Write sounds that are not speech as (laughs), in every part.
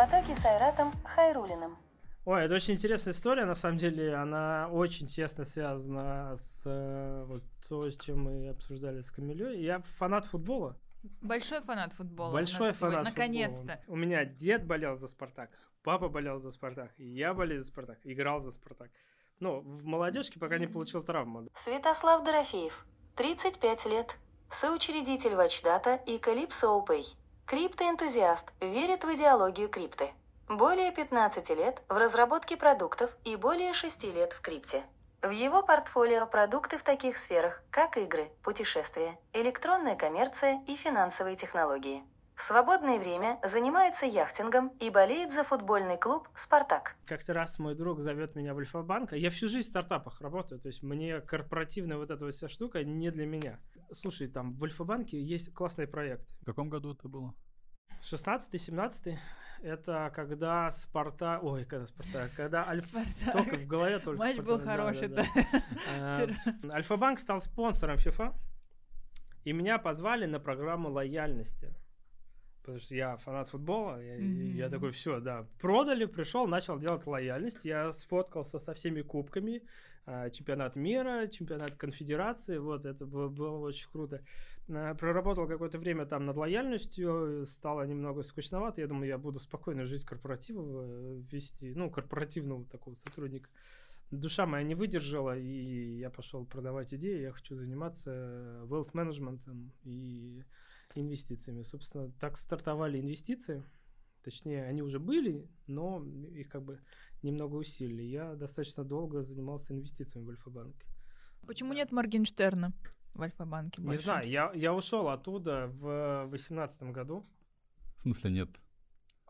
потоке с Айратом Хайрулиным. Ой, это очень интересная история, на самом деле, она очень тесно связана с э, вот то, с чем мы обсуждали с Камилей. Я фанат футбола. Большой фанат футбола. Большой фанат Наконец-то. У меня дед болел за Спартак, папа болел за Спартак, и я болел за Спартак, играл за Спартак. Ну, в молодежке пока не получил травму. Святослав Дорофеев, 35 лет, соучредитель Вачдата и Calypso Pay. Криптоэнтузиаст, верит в идеологию крипты. Более 15 лет в разработке продуктов и более 6 лет в крипте. В его портфолио продукты в таких сферах, как игры, путешествия, электронная коммерция и финансовые технологии. В свободное время занимается яхтингом и болеет за футбольный клуб «Спартак». Как-то раз мой друг зовет меня в Альфа-банк, а я всю жизнь в стартапах работаю, то есть мне корпоративная вот эта вся штука не для меня. Слушай, там в Альфа-банке есть классный проект. В каком году это было? 16-17 это когда Спарта... Ой, когда Спарта... Когда Альф... (laughs) Спартак. Только в голове только Матч Спартак. был Да, да, хороший, да. да. Э, Альфа-банк стал спонсором FIFA, и меня позвали на программу лояльности. Потому что я фанат футбола, я, Мгм. я такой, все, да, продали, пришел, начал делать лояльность, я сфоткался со всеми кубками, а, чемпионат мира, чемпионат конфедерации, вот, это было, было очень круто. А, Проработал какое-то время там над лояльностью, стало немного скучновато, я думаю, я буду спокойно жизнь корпоратива э, вести, ну, корпоративного такого сотрудника. Душа моя не выдержала, и я пошел продавать идеи, я хочу заниматься wealth менеджментом и инвестициями. Собственно, так стартовали инвестиции. Точнее, они уже были, но их как бы немного усилили. Я достаточно долго занимался инвестициями в Альфа-банке. Почему нет Моргенштерна в Альфа-банке Не знаю, я, я ушел оттуда в 2018 году. В смысле нет?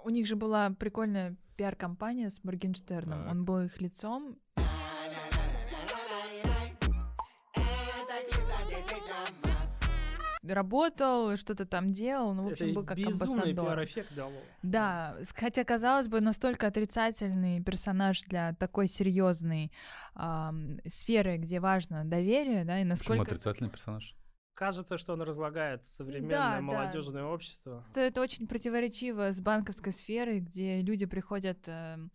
У них же была прикольная пиар-компания с Моргенштерном. Так. Он был их лицом. Работал, что-то там делал, ну, в общем, Это был как безумный амбассадор. пиар-эффект дало. Да, хотя, казалось бы, настолько отрицательный персонаж для такой серьезной ам, сферы, где важно доверие, да, и Почему насколько... отрицательный персонаж? Кажется, что он разлагает современное Да, да. молодежное общество. Это, это очень противоречиво с банковской сферой, где люди приходят эм,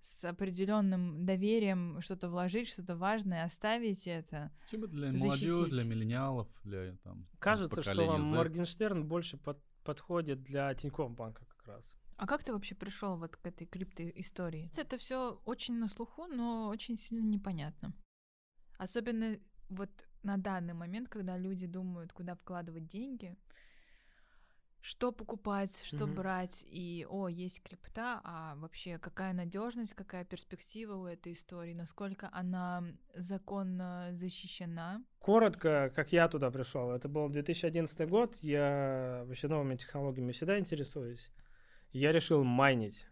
с определенным доверием что-то вложить, что-то важное, оставить это. Почему для молодежи, Защитить. для миллениалов, для там Кажется, что поколения Z? Моргенштерн больше под- подходит для Тинькофф банка как раз. А как ты вообще пришел вот к этой крипто-истории? Это все очень на слуху, но очень сильно непонятно. Особенно вот на данный момент, когда люди думают, куда вкладывать деньги, что покупать, что Мгм. брать, и о, есть крипта, а вообще какая надежность, какая перспектива у этой истории, насколько она законно защищена. Коротко, как я туда пришел, это был 2011 год, я вообще новыми технологиями всегда интересуюсь. Я решил майнить.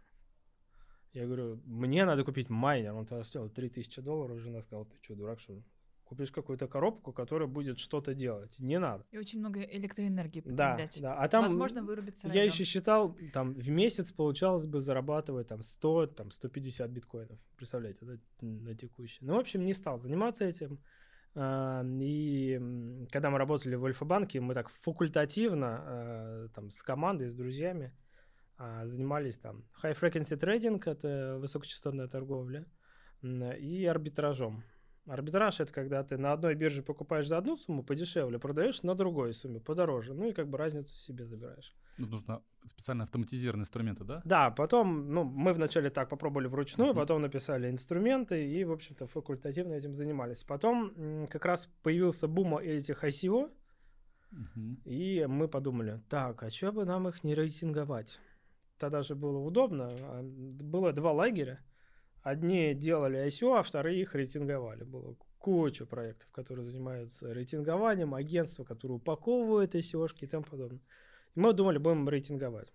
Я говорю, мне надо купить майнер, он тогда стоил 3000 долларов, жена сказала, ты что, дурак, что ли? Купишь какую-то коробку, которая будет что-то делать. Не надо. И очень много электроэнергии Да, потреблять. да. А там Возможно, вырубится я район. еще считал, там в месяц получалось бы зарабатывать там 100, там 150 биткоинов. Представляете, да, на текущий. Ну, в общем, не стал заниматься этим. А, И когда мы работали в Альфа-банке, мы так факультативно э, там с командой, с друзьями а, занимались там high frequency trading, это высокочастотная торговля, и арбитражом. Арбитраж это когда ты на одной бирже покупаешь за одну сумму подешевле, продаешь на другой сумме подороже, ну и как бы разницу себе забираешь. Ну, нужно специально автоматизированные инструменты, да? Да, потом, ну, мы вначале так попробовали вручную, Мгм. потом написали инструменты и, в общем-то, факультативно этим занимались. Потом как раз появился бум этих ICO, Мгм. и мы подумали, так, а что бы нам их не рейтинговать? Тогда же было удобно. а, Было два лагеря. Одни делали ICO, а вторые их рейтинговали. Было куча проектов, которые занимаются рейтингованием, агентства, которые упаковывают ICO-шки и тому подобное. И мы думали, будем рейтинговать.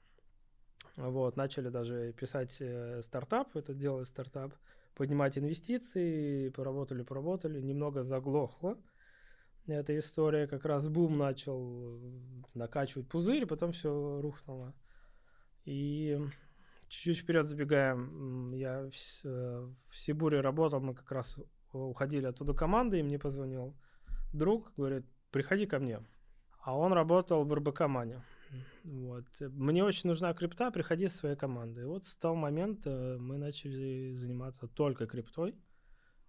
Вот, начали даже писать э, стартап, это делает стартап, поднимать инвестиции, поработали, поработали, немного заглохло. Эта история как раз бум начал э, накачивать пузырь, потом все рухнуло. И чуть-чуть вперед забегаем, я в, э, в Сибуре работал, мы как раз уходили оттуда командой, и мне позвонил друг, говорит, приходи ко мне. А он работал в РБК Мане. Вот. Мне очень нужна крипта, приходи со своей командой. И вот с того момента мы начали заниматься только криптой.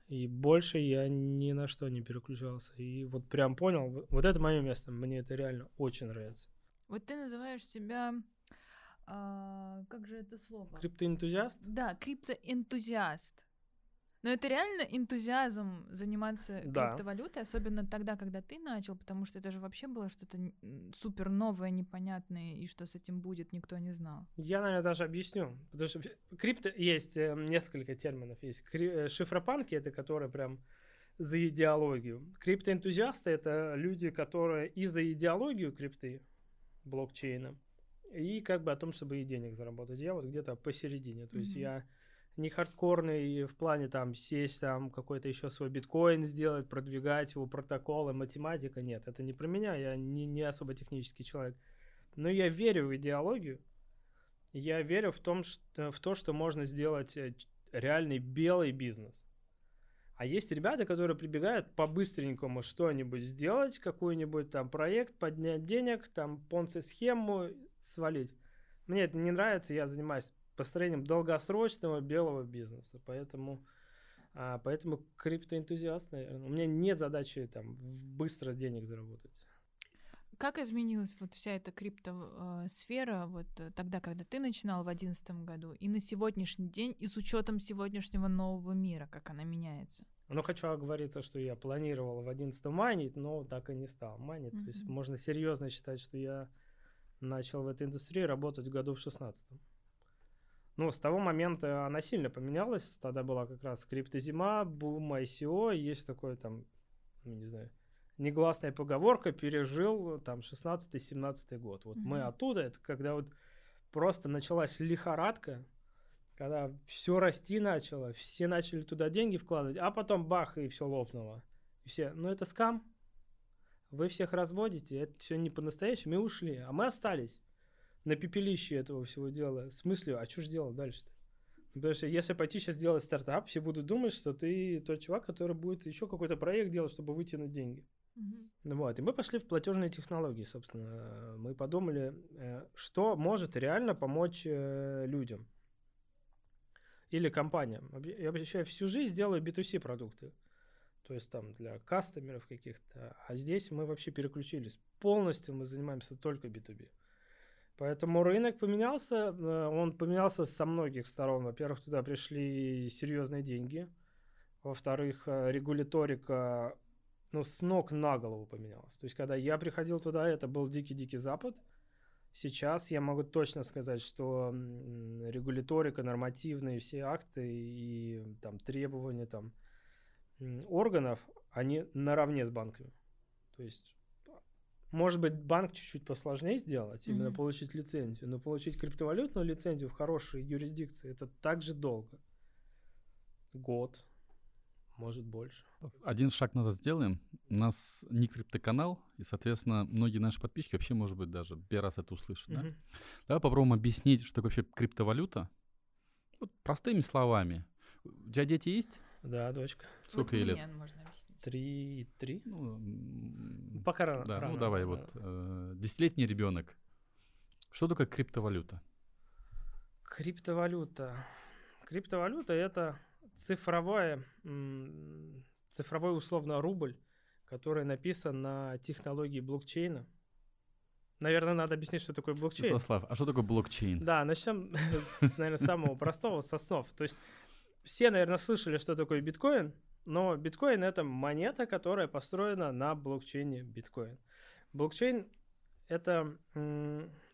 И больше я ни на что не переключался. И вот прям понял, вот это мое место. Мне это реально очень нравится. Вот ты называешь себя... а, как же это слово? Криптоэнтузиаст? Да, криптоэнтузиаст. Но это реально энтузиазм заниматься Да. криптовалютой, особенно тогда, когда ты начал, потому что это же вообще было что-то супер новое, непонятное, и что с этим будет, никто не знал. Я, наверное, даже объясню. Потому что крипто есть э, несколько терминов. Есть кри- э, шифропанки, это которые прям за идеологию. Криптоэнтузиасты — это люди, которые и за идеологию крипты, блокчейна, и как бы о том, чтобы и денег заработать. Я вот где-то посередине. То есть Мгм. я не хардкорный в плане там сесть, там какой-то еще свой биткоин сделать, продвигать его протоколы, математика. Нет, это не про меня, я не, не особо технический человек. Но я верю в идеологию, я верю в, том, что, в то, что можно сделать э, реальный белый бизнес. А есть ребята, которые прибегают по-быстренькому что-нибудь сделать, какой-нибудь там проект, поднять денег, там понци-схему свалить. Мне это не нравится, я занимаюсь построением долгосрочного белого бизнеса, поэтому, а, поэтому криптоэнтузиаст, наверное. У меня нет задачи там быстро денег заработать. Как изменилась вот вся эта криптосфера вот э, тогда, когда ты начинал в одиннадцатом году, и на сегодняшний день, и с учетом сегодняшнего нового мира, как она меняется? Ну, хочу оговориться, что я планировал в 11 майнить, но так и не стал майнить. То есть можно серьезно считать, что я начал в этой индустрии работать в году в 16 Ну, с того момента она сильно поменялась. Тогда была как раз криптозима, бум ICO. Есть такой там, ну, не знаю, негласная поговорка, пережил там 16-17 год. Вот мы Мгм. оттуда, это когда вот просто началась лихорадка, когда все расти начало, все начали туда деньги вкладывать, а потом бах, и все лопнуло. И все, ну это скам, вы всех разводите, это все не по-настоящему, и ушли. А мы остались на пепелище этого всего дела. В смысле, а что же делать дальше-то? Потому что если пойти сейчас делать стартап, все будут думать, что ты тот чувак, который будет еще какой-то проект делать, чтобы вытянуть деньги. Ну Вот, и мы пошли в платежные технологии, собственно. Мы подумали, э, что может реально помочь э, людям или компаниям. Я вообще всю жизнь делаю B2C продукты, то есть там для кастомеров каких-то, а здесь мы вообще переключились. Полностью мы занимаемся только B2B. Поэтому рынок поменялся, э, он поменялся со многих сторон. Во-первых, туда пришли серьезные деньги. Во-вторых, регуляторика ну, с ног на голову поменялась. То есть, когда я приходил туда, это был дикий-дикий запад. Сейчас я могу точно сказать, что регуляторика, нормативные все акты и там требования там органов, они наравне с банками. То есть, может быть, банк чуть-чуть посложнее сделать, именно Мгм. получить лицензию, но получить криптовалютную лицензию в хорошей юрисдикции, это так же долго. Год, может больше. Один шаг назад сделаем. У нас не криптоканал, и, соответственно, многие наши подписчики вообще, может быть, даже первый раз это услышат. Да? Мгм. Давай попробуем объяснить, что такое вообще криптовалюта. Вот простыми словами. У тебя дети есть? Да, дочка. Сколько вот ей лет? можно объяснить. Три и три. Ну, Пока рано. да, рано, ну давай, рано. вот э, десятилетний ребенок. Что такое криптовалюта? Криптовалюта. Криптовалюта это цифровая, м, цифровой условно рубль, который написан на технологии блокчейна. Наверное, надо объяснить, что такое блокчейн. Святослав, а что такое блокчейн? Да, начнем (laughs) с, наверное, самого простого, с основ. То есть все, наверное, слышали, что такое биткоин, но биткоин — это монета, которая построена на блокчейне биткоин. Блокчейн — это,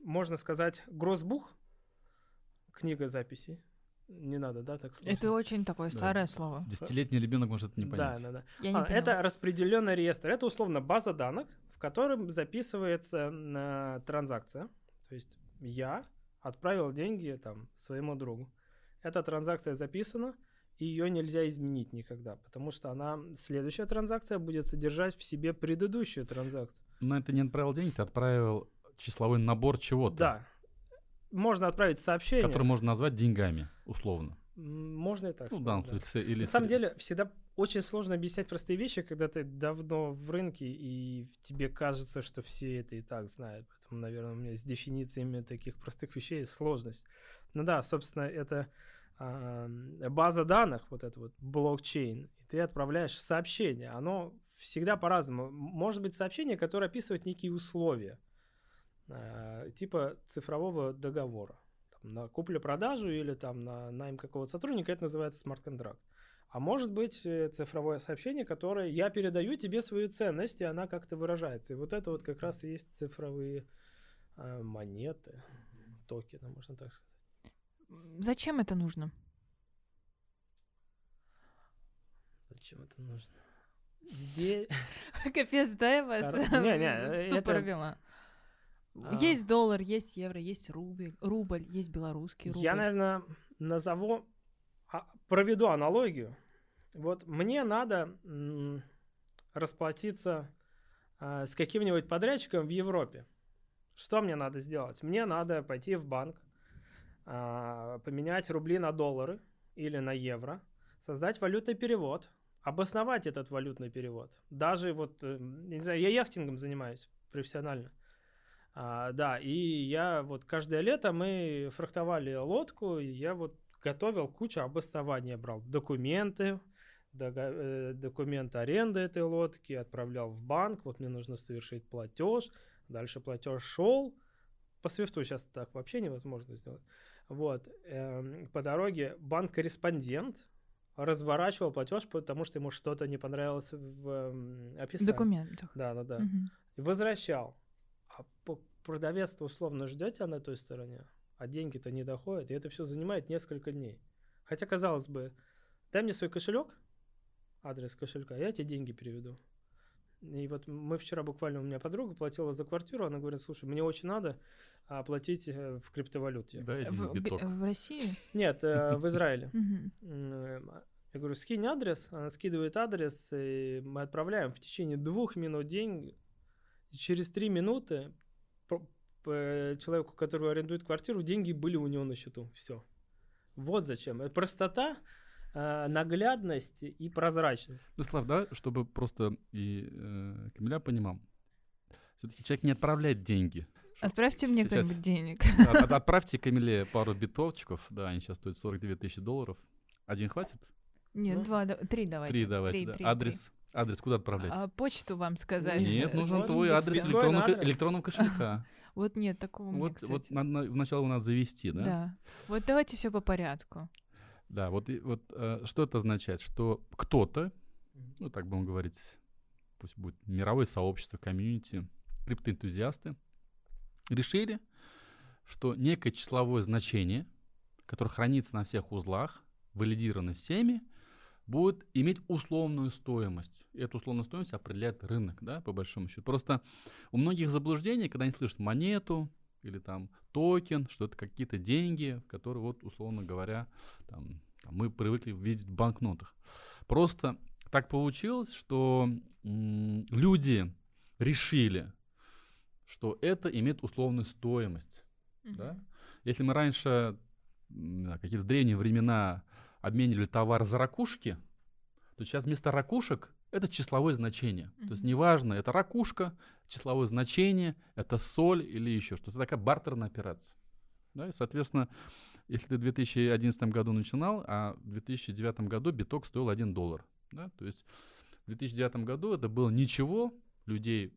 можно сказать, грозбух, книга записей. Не надо, да, так сложно? Это очень такое Да. старое слово. Десятилетний ребенок может это не Да, понять. да, да. Я не А, это распределенный реестр. Это условно база данных, в котором записывается э, транзакция. То есть я отправил деньги там своему другу. Эта транзакция записана, и ее нельзя изменить никогда, потому что она следующая транзакция будет содержать в себе предыдущую транзакцию. Но это не отправил деньги, ты отправил числовой набор чего-то, Да. Можно отправить сообщение. который можно назвать деньгами, условно. Можно и так Ну, сказать. да, да. есть, или На самом деле, всегда очень сложно объяснять простые вещи, когда ты давно в рынке, и тебе кажется, что все это и так знают. Поэтому, наверное, у меня с дефинициями таких простых вещей сложность. Ну да, собственно, это а, база данных, вот это вот блокчейн, и ты отправляешь сообщение. Оно всегда по-разному. Может быть сообщение, которое описывает некие условия, типа цифрового договора. Там, на куплю-продажу или там на найм какого-то сотрудника, это называется смарт-контракт. А может быть э, цифровое сообщение, которое я передаю тебе свою ценность, и она как-то выражается. И вот это вот как раз и есть цифровые э, монеты, токены, можно так сказать. Зачем это нужно? Зачем это нужно? Здесь... (laughs) Капец, да, я вас Не, не, (laughs) это-. А. Есть доллар, есть евро, есть рубль, рубль, есть белорусский рубль. Я, наверное, назову, а, проведу аналогию. Вот мне надо расплатиться а, с каким-нибудь подрядчиком в Европе. Что мне надо сделать? Мне надо пойти в банк, а, поменять рубли на доллары или на евро, создать валютный перевод, обосновать этот валютный перевод. Даже вот, э, не знаю, я яхтингом занимаюсь профессионально. А, да, и я вот каждое лето мы фрахтовали лодку, и я вот готовил кучу обоснований, брал документы, э, документ аренды этой лодки, отправлял в банк, вот мне нужно совершить платеж, дальше платеж шел, по свифту сейчас так вообще невозможно сделать. Вот, эм, по дороге банк-корреспондент разворачивал платеж, потому что ему что-то не понравилось в В описании. документах. Да, да, да и возвращал. А продавец-то условно ждет тебя на той стороне, а деньги-то не доходят, и это все занимает несколько дней. Хотя, казалось бы, дай мне свой кошелек, адрес кошелька, я тебе деньги переведу. И вот мы вчера буквально, у меня подруга платила за квартиру, она говорит, слушай, мне очень надо оплатить э, в криптовалюте. Дайте В, биток. в России? Нет, э, в Израиле. (laughs) Я говорю, скинь адрес, она скидывает адрес, и мы отправляем в течение двух минут деньги. И через три минуты человеку, который арендует квартиру, деньги были у него на счету. Все. Вот зачем. Это простота, а, наглядность и прозрачность. Ну, Слав, да, чтобы просто и э, Камиля понимал. Все-таки человек не отправляет деньги. Отправьте мне Сейчас- кто-нибудь денег. От- от- (laughs) Отправьте Камиле пару битовчиков, да, они сейчас стоят 49 тысячи долларов. Один хватит? Нет, Ну, два, три давайте. Три давайте, Три, да. три, Адрес, адрес куда отправлять? А почту вам сказать? Нет, нужен твой адрес электронного, адрес. электронного кошелька. (laughs) Вот нет, такого Вот, вот кстати. надо на- вначале надо завести, да? Да. Вот давайте все по порядку. Да, вот, и- вот э, что это означает? Что кто-то, ну так будем говорить, пусть будет мировое сообщество, комьюнити, криптоэнтузиасты, решили, что некое числовое значение, которое хранится на всех узлах, валидировано всеми, будет иметь условную стоимость. И эту условную стоимость определяет рынок, да, по большому счету. Просто у многих заблуждений, когда они слышат монету или там токен, что это какие-то деньги, которые вот, условно говоря, там, там мы привыкли видеть в банкнотах. Просто так получилось, что м, люди решили, что это имеет условную стоимость. Да? Мгм. Если мы раньше, да, какие-то древние времена, обменивали товар за ракушки, то сейчас вместо ракушек это числовое значение. То есть неважно, это ракушка, числовое значение, это соль или еще что-то. Это такая бартерная операция. Да? И, соответственно, если ты в 2011 году начинал, а в 2009 году биток стоил 1 доллар. Да? То есть в 2009 году это было ничего, людей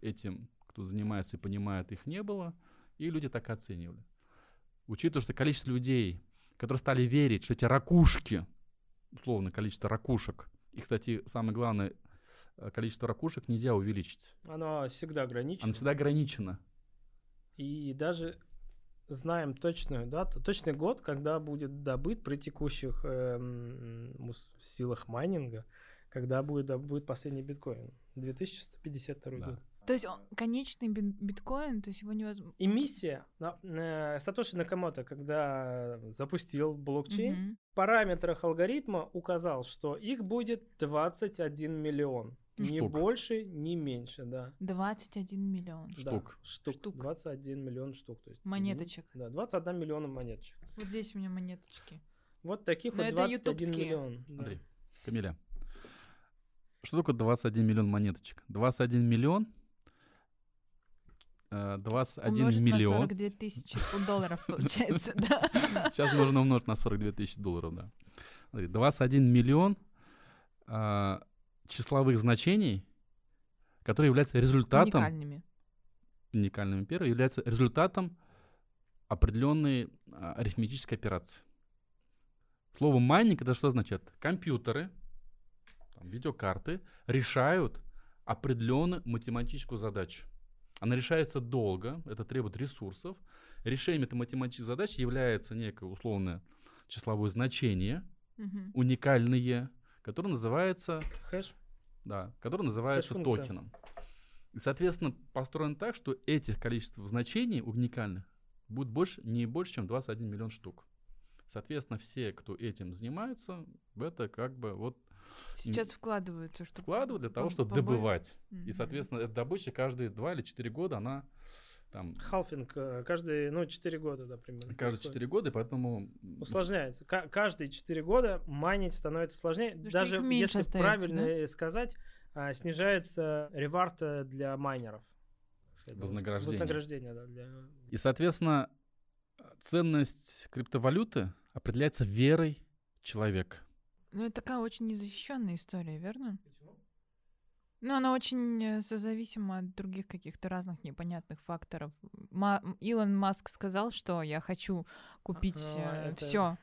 этим, кто занимается и понимает, их не было, и люди так оценивали. Учитывая, что количество людей, которые стали верить, что эти ракушки, условно количество ракушек, и, кстати, самое главное, э, количество ракушек нельзя увеличить. Оно всегда ограничено. Оно всегда ограничено. И даже знаем точную дату, точный год, когда будет добыт при текущих эм, силах майнинга, когда будет добыт последний биткоин. 2152 Да. год. То есть он- конечный биткоин, то есть его невозможно... Эмиссия на- э, Сатоши Накамото, когда запустил блокчейн, Мгм. в параметрах алгоритма указал, что их будет 21 миллион. Ни Штук. больше, ни меньше, да. 21 миллион. Да, Штук. штук. Штук. 21 миллион штук. То есть, Монеточек. Да, 21 миллион монеточек. Вот здесь у меня монеточки. Вот таких Но вот это 21 ютубские. миллион. да. Андрей, Камиля. Что такое 21 миллион монеточек? 21 миллион, 21 Умножить на миллион. 42 тысячи долларов (laughs) получается, (laughs) да. Сейчас нужно умножить на 42 тысячи долларов, да. Смотри, 21 миллион а, числовых значений, которые являются результатом, Уникальными. уникальными первым, является результатом определенной а, арифметической операции. Слово майнинг это что означает? Компьютеры, там, видеокарты решают определенную математическую задачу. Она решается долго, это требует ресурсов. Решением этой математической задачи является некое условное числовое значение, Мгм. уникальное, которое называется Хэш. да, который называется токеном. И, соответственно, построено так, что этих количеств значений уникальных будет больше, не больше, чем 21 миллион штук. Соответственно, все, кто этим занимается, это как бы вот Сейчас вкладываются, чтобы... вкладывают для того, чтобы побо- добывать. И, Мгм. соответственно, эта добыча каждые 2 или 4 года, она там Халфинг э, каждые, ну, 4 года, да, примерно. каждые происходит. 4 года, и поэтому Усложняется. Ка- каждые 4 года майнить становится сложнее. Потому Даже если остается, правильно сказать, а, снижается ревард э, для майнеров. сказать, Вознаграждение. Вознаграждение, да. Для... И, соответственно, ценность криптовалюты определяется верой человека. Ну, это такая очень незащищенная история, верно? Ну, она очень э, созависима от других каких-то разных непонятных факторов. Ма- Илон Маск сказал, что я хочу купить Ага, это- все,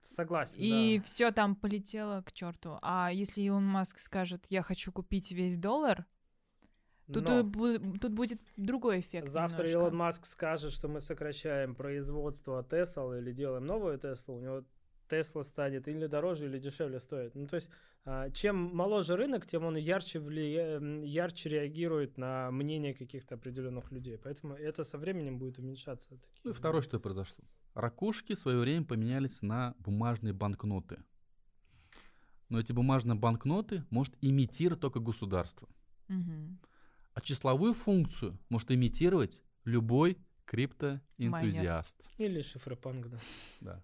Согласен, и да. все там полетело к черту. А если Илон Маск скажет, я хочу купить весь доллар, тут, Но э, бу- тут будет другой эффект. завтра немножко. Илон Маск скажет, что мы сокращаем производство Tesla или делаем новую Теслу, у него Тесла станет или дороже, или дешевле стоит. Ну, то есть, а, чем моложе рынок, тем он ярче, влия... ярче реагирует на мнение каких-то определенных людей. Поэтому это со временем будет уменьшаться. Ну и такие второе, что произошло. Ракушки в свое время поменялись на бумажные банкноты. Но эти бумажные банкноты может имитировать только государство. Мгм. А числовую функцию может имитировать любой криптоэнтузиаст. Или шифропанк, да. Да.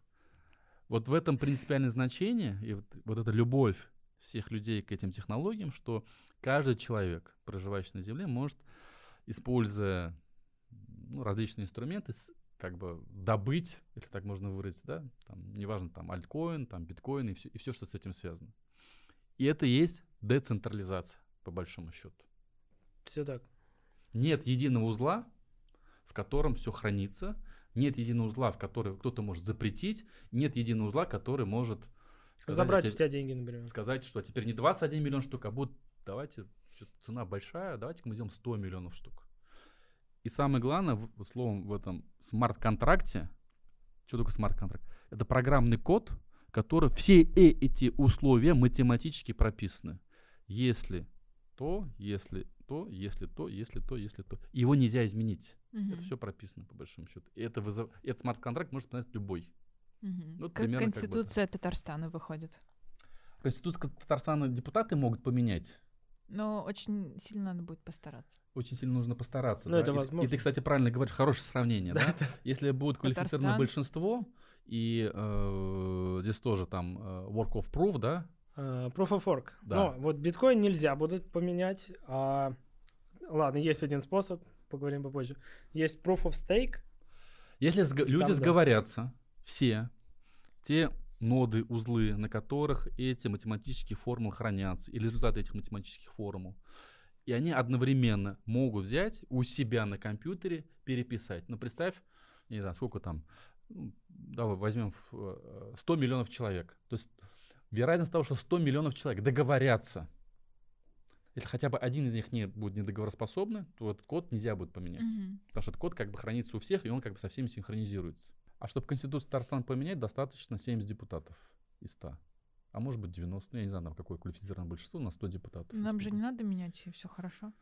Вот в этом принципиальное значение и вот, вот эта любовь всех людей к этим технологиям, что каждый человек, проживающий на Земле, может, используя ну, различные инструменты, как бы добыть, если так можно выразить, да, там, неважно, там, альткоин, там, биткоин и все, и все, что с этим связано. И это и есть децентрализация, по большому счету. Все так. Нет единого узла, в котором все хранится. Нет единого узла, в который кто-то может запретить. Нет единого узла, который может сказать, Забрать а у те- тебя деньги, например. сказать, что теперь не 21 миллион штук, а будет, давайте, цена большая, давайте мы сделаем 100 миллионов штук. И самое главное, в, словом, в этом смарт-контракте, что такое смарт-контракт? Это программный код, который все эти условия математически прописаны. Если то, если то, если то, если то, если то. Его нельзя изменить. Мгм. Это все прописано, по большому счету. И это вызов... и этот смарт-контракт может понять любой. Мгм. Вот как примерно как бы Конституция Татарстана выходит. Конституция Татарстана депутаты могут поменять. Но очень сильно надо будет постараться. Очень сильно нужно постараться. Ну, да. это И- И, возможно. ты, кстати, правильно говоришь, хорошее сравнение, да? Да, Если будет квалифицированное Татарстан. большинство, и э, здесь тоже там э, work of proof, да? А, Proof of work. Да. Но вот биткоин нельзя будет поменять. а, Ладно, есть один способ, поговорим попозже. Есть Proof of Stake. Если сг- люди да. сговорятся, все, те ноды, узлы, на которых эти математические формулы хранятся, или результаты этих математических формул, и они одновременно могут взять у себя на компьютере, переписать. Ну, представь, я не знаю, сколько там, ну, давай возьмем ф- э, 100 миллионов человек. То есть вероятность того, что 100 миллионов человек договорятся, если хотя бы один из них не будет недоговороспособный, то этот код нельзя будет поменять. Мгм. Потому что этот код как бы хранится у всех, и он как бы со всеми синхронизируется. А чтобы Конституцию Татарстана поменять, достаточно 70 депутатов из 100. А может быть 90, ну, я не знаю, там какое квалифицированное большинство, на 100 депутатов. Нам же не надо менять, и все хорошо.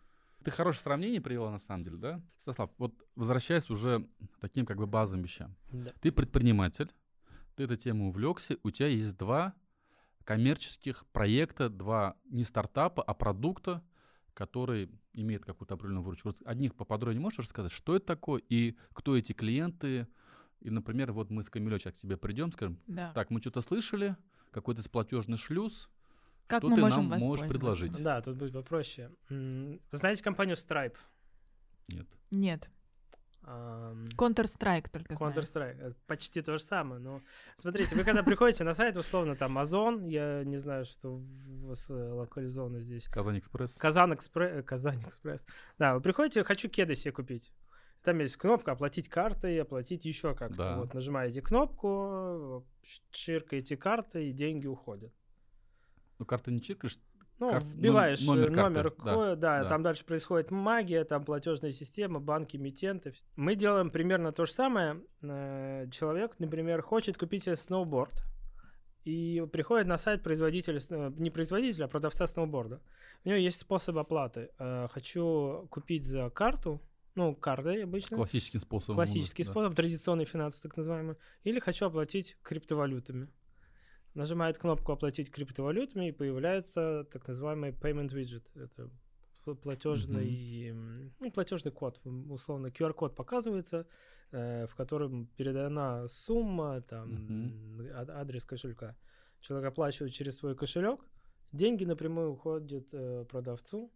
Ты хорошее сравнение привела на самом деле, да? Стаслав, вот возвращаясь уже к таким как бы базовым вещам. Да. Ты предприниматель, ты этой темой увлекся, у тебя есть два коммерческих проекта, два не стартапа, а продукта, которые имеют какую-то определенную выручку. Одних поподробнее можешь рассказать, что это такое и кто эти клиенты, И, например, вот мы с Камилё сейчас к тебе придем, скажем, Да. так, мы что-то слышали, какой-то сплатежный шлюз, как что мы ты можем нам можешь предложить? Да, тут будет попроще. Вы знаете компанию Stripe? Нет. Нет. Counter-Strike только знаю. Counter-Strike. Это Почти то же самое. Но смотрите, вы когда приходите на сайт, условно, там Озон, я не знаю, что у вас э, локализовано здесь. Казань Экспресс. Казан Экспресс. Казань Экспресс. Да, вы приходите, хочу кеды себе купить. Там есть кнопка оплатить картой, оплатить еще как-то. Да. Вот нажимаете кнопку, чиркаете карты, и деньги уходят. Ну, карты не чиркаешь, Ну, Кар- вбиваешь номер номер, карты, номер да, да, да. там дальше происходит магия, там платежная система, банки, эмитенты. Мы делаем примерно то же самое. Э, Человек, например, хочет купить себе сноуборд, и приходит на сайт производителя, э, не производителя, а продавца сноуборда. У него есть способ оплаты. Э, Хочу купить за карту, ну, картой обычно. классическим способом. Классический да. способ, традиционный финансы так называемый. Или хочу оплатить криптовалютами. Нажимает кнопку «Оплатить криптовалютами» и появляется так называемый payment widget. Это пл- платежный, м, ну, платежный код, условно QR-код показывается, э, в котором передана сумма, там, а- адрес кошелька. Человек оплачивает через свой кошелек, деньги напрямую уходят э, продавцу,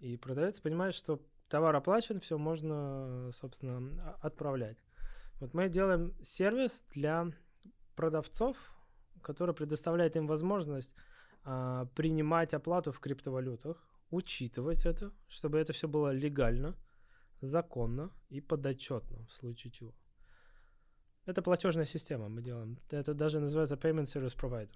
и продавец понимает, что товар оплачен, все можно, собственно, а- отправлять. Вот мы делаем сервис для продавцов, который предоставляет им возможность а, принимать оплату в криптовалютах, учитывать это, чтобы это все было легально, законно и подотчетно в случае чего. Это платежная система мы делаем. Это даже называется Payment Service Provider.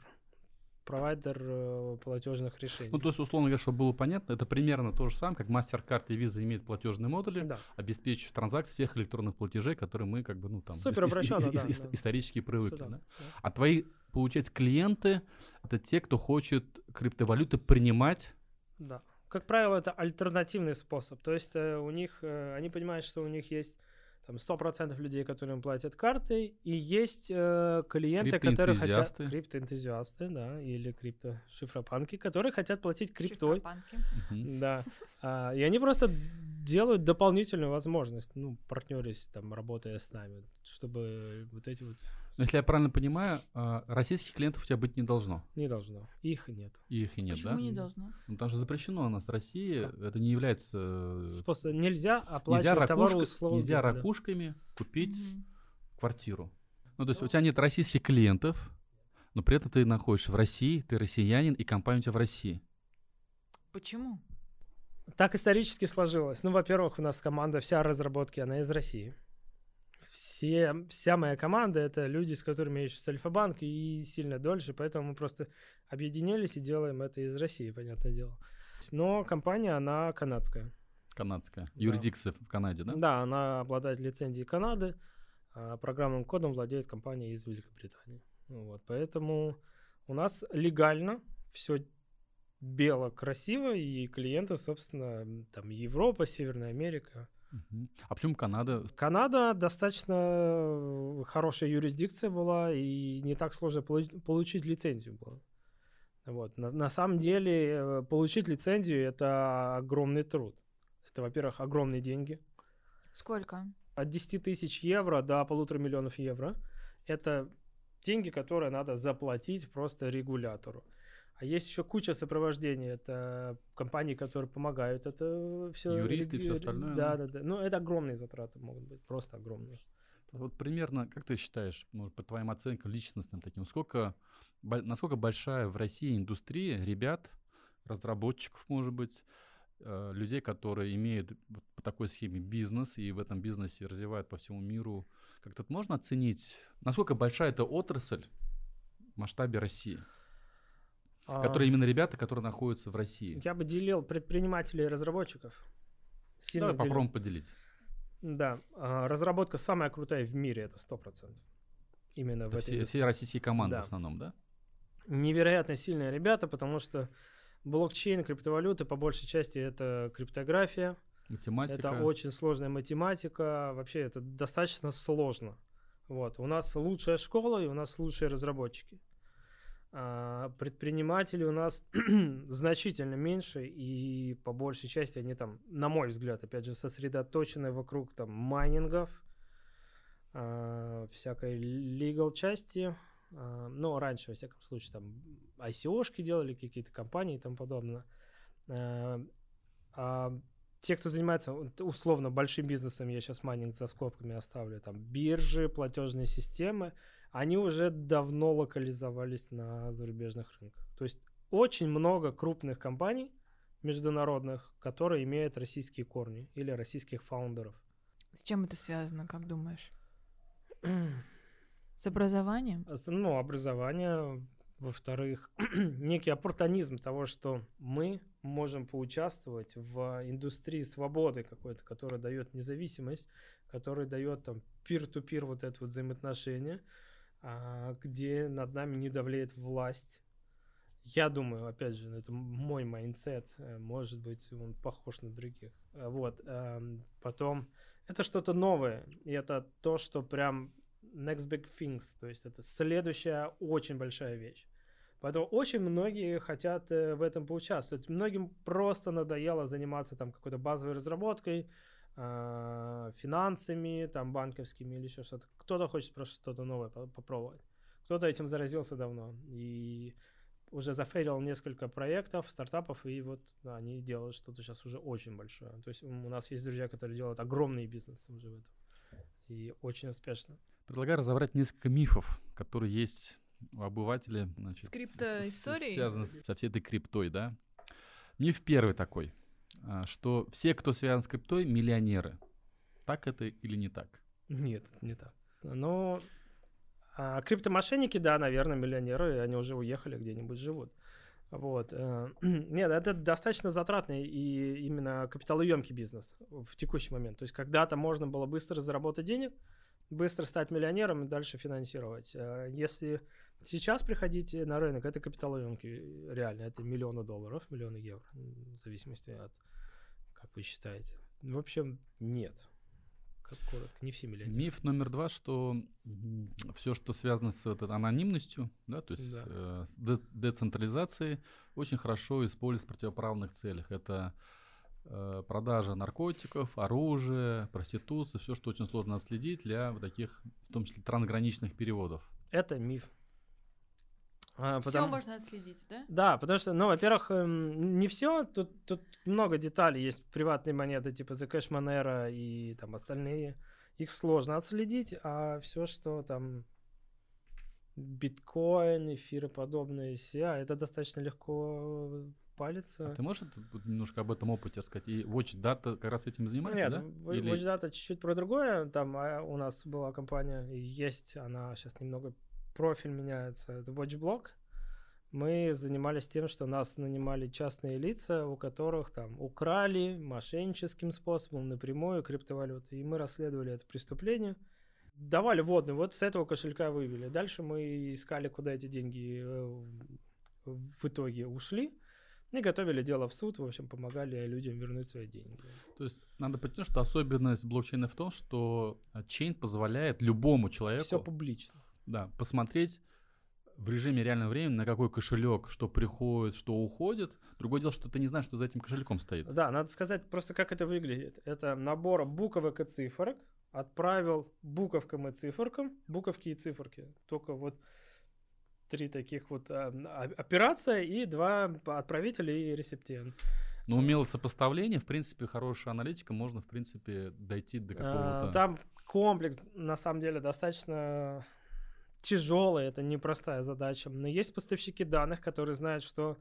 Провайдер э, платежных решений. Ну, то есть, условно говоря, чтобы было понятно, это примерно то же самое, как MasterCard и Visa имеют платежные модули, да. обеспечивают транзакции всех электронных платежей, которые мы как бы, ну, там, Супер ис- ис- да, ис- да. исторически привыкли, Сюда, да? да. А твои, получается, клиенты — это те, кто хочет криптовалюты принимать. Да. Как правило, это альтернативный способ. То есть э, у них, э, они понимают, что у них есть там 100% людей, которым платят картой, и есть э, клиенты, которые хотят... Криптоэнтузиасты. Да, или криптошифропанки, которые хотят платить криптой. Шифропанки. Да. А, и они просто делают дополнительную возможность, ну, партнерясь, там, работая с нами, чтобы вот эти вот Но если я правильно понимаю, а, российских клиентов у тебя быть не должно. не должно. Их нет. Их и нет, Почему да? не должно? Ну, потому что запрещено у нас в России, это не является... э, Способ... Нельзя Нельзя, оплачивать товары ракушка- услуги. нельзя да. ракушками купить Мгм. квартиру. Ну, то есть у тебя нет российских клиентов, но при этом ты находишься в России, ты россиянин, и компания у тебя в России. Почему? Так исторически сложилось. Ну, во-первых, у нас команда, вся разработки, она из России. Все, вся моя команда — это люди, с которыми я еще с Альфа-банк и сильно дольше, поэтому мы просто объединились и делаем это из России, понятное дело. Но компания, она канадская. Канадская. Да. Юрисдикция в Канаде, да? Да, она обладает лицензией Канады, а программным кодом владеет компания из Великобритании. Ну Вот, поэтому у нас легально все бело, красиво, и клиенты, собственно, там Европа, Северная Америка. А почему Канада? Канада достаточно э, хорошая юрисдикция была, и не так сложно полу- получить лицензию было. Вот. На, на самом деле, э, получить лицензию — это огромный труд. Это, во-первых, огромные деньги. Сколько? От 10 тысяч евро до полутора миллионов евро. Это деньги, которые надо заплатить просто регулятору. А есть еще куча сопровождения. Это компании, которые помогают это все. Юристы и всё остальное, Да, да? да, да. Ну, это огромные затраты могут быть, просто огромные. Вот примерно, как ты считаешь, по твоим оценкам личностным таким, сколько, насколько большая в России индустрия ребят, разработчиков, может быть, э, людей, которые имеют по такой схеме бизнес и в этом бизнесе развивают по всему миру, как-то можно оценить, насколько большая эта отрасль в масштабе России, А, которые именно ребята, которые находятся в России? Я бы делил предпринимателей и разработчиков. Сильно Давай делю. попробуем поделить. Да. а, разработка самая крутая в мире, это 100%. Именно в Это этой все, индустрии. все российские команды Да. в основном, да? невероятно сильные ребята, потому что блокчейн, криптовалюты по большей части это криптография, Математика. это очень сложная математика, вообще это достаточно сложно. Вот. У нас лучшая школа и у нас лучшие разработчики. А, предприниматели у нас (clears throat) значительно меньше, и по большей части они там, на мой взгляд, опять же, сосредоточены вокруг там майнингов, э, всякой legal части. Ну, раньше, во всяком случае, там ICO -шки делали, какие-то компании и тому подобное. А те, кто занимается условно большим бизнесом, я сейчас майнинг за скобками оставлю, там биржи, платежные системы, они уже давно локализовались на зарубежных рынках. То есть очень много крупных компаний международных, которые имеют российские корни или российских фаундеров. С чем это связано, как думаешь? (clears throat) С образованием? Ну, образование, во-вторых, (clears throat) некий оппортунизм того, что мы можем поучаствовать в индустрии свободы какой-то, которая дает независимость, которая дает там peer-to-peer вот это вот взаимоотношение, где над нами не давлеет власть. Я думаю, опять же, это мой mindset, э, может быть, он похож на других. Э, вот, эм, потом, это что-то новое, и это то, что прям next big things, то есть это следующая очень большая вещь. Поэтому очень многие хотят э, в этом поучаствовать. Многим просто надоело заниматься там какой-то базовой разработкой, э, финансами, там банковскими или еще что-то. Кто-то хочет просто что-то новое попробовать. Кто-то этим заразился давно и уже зафейлил несколько проектов, стартапов, и вот да, они делают что-то сейчас уже очень большое. То есть у нас есть друзья, которые делают огромные бизнесы уже в этом. И очень успешно. Предлагаю разобрать несколько мифов, которые есть у обывателя. Значит, Скрипта истории? Связан со всей этой криптой, да. Миф первый такой, а, что все, кто связан с криптой, миллионеры. Так это или не так? Нет, не так. Но а криптомошенники, да, наверное, миллионеры, они уже уехали где-нибудь живут. Вот. Э, (clears throat) нет, это достаточно затратный и именно капиталоемкий бизнес в текущий момент. То есть когда-то можно было быстро заработать денег, быстро стать миллионером и дальше финансировать. Э, если сейчас приходите на рынок, это капиталоемкий, реально, это миллионы долларов, миллионы евро, в зависимости от, как вы считаете. В общем, нет как коротко, не все миллионеры. Миф номер два, что все, что связано с вот, анонимностью, да, то есть да. Э, с де- децентрализацией, очень хорошо используется в противоправных целях. Это э, продажа наркотиков, оружия, проституция, все, что очень сложно отследить для вот таких, в том числе трансграничных переводов. Это миф. А, все потому... можно отследить, да? Да, потому что, ну, во-первых, эм, не все, тут, тут много деталей, есть приватные монеты типа The Cash Monero и там остальные, их сложно отследить, а все, что там биткоин, эфиры подобные, а это достаточно легко палится. А ты можешь немножко об этом опыте рассказать? И Watch Data как раз этим занимается, Нет, да? Или... Watch Data чуть-чуть про другое. Там а, у нас была компания, есть, она сейчас немного профиль меняется. Это WatchBlock. Мы занимались тем, что нас нанимали частные лица, у которых там украли мошенническим способом напрямую криптовалюты. И мы расследовали это преступление. Давали водную, вот с этого кошелька вывели. Дальше мы искали, куда эти деньги э, в итоге ушли. И готовили дело в суд, в общем, помогали людям вернуть свои деньги. То есть надо подчеркнуть, что особенность блокчейна в том, что чейн позволяет любому человеку... Все публично. Да, посмотреть в режиме реального времени, на какой кошелек что приходит, что уходит. Другое дело, что ты не знаешь, что за этим кошельком стоит. Да, надо сказать просто, как это выглядит. Это набор буквок и цифрок. Отправил буковкам и циферкам, буковки и циферки. Только вот три таких вот а, операция и два отправителя и ресептиент. Но умелое сопоставление, в принципе, хорошая аналитика, можно, в принципе, дойти до а, какого-то... Там комплекс, на самом деле, достаточно тяжелая, это непростая задача. Но есть поставщики данных, которые знают, что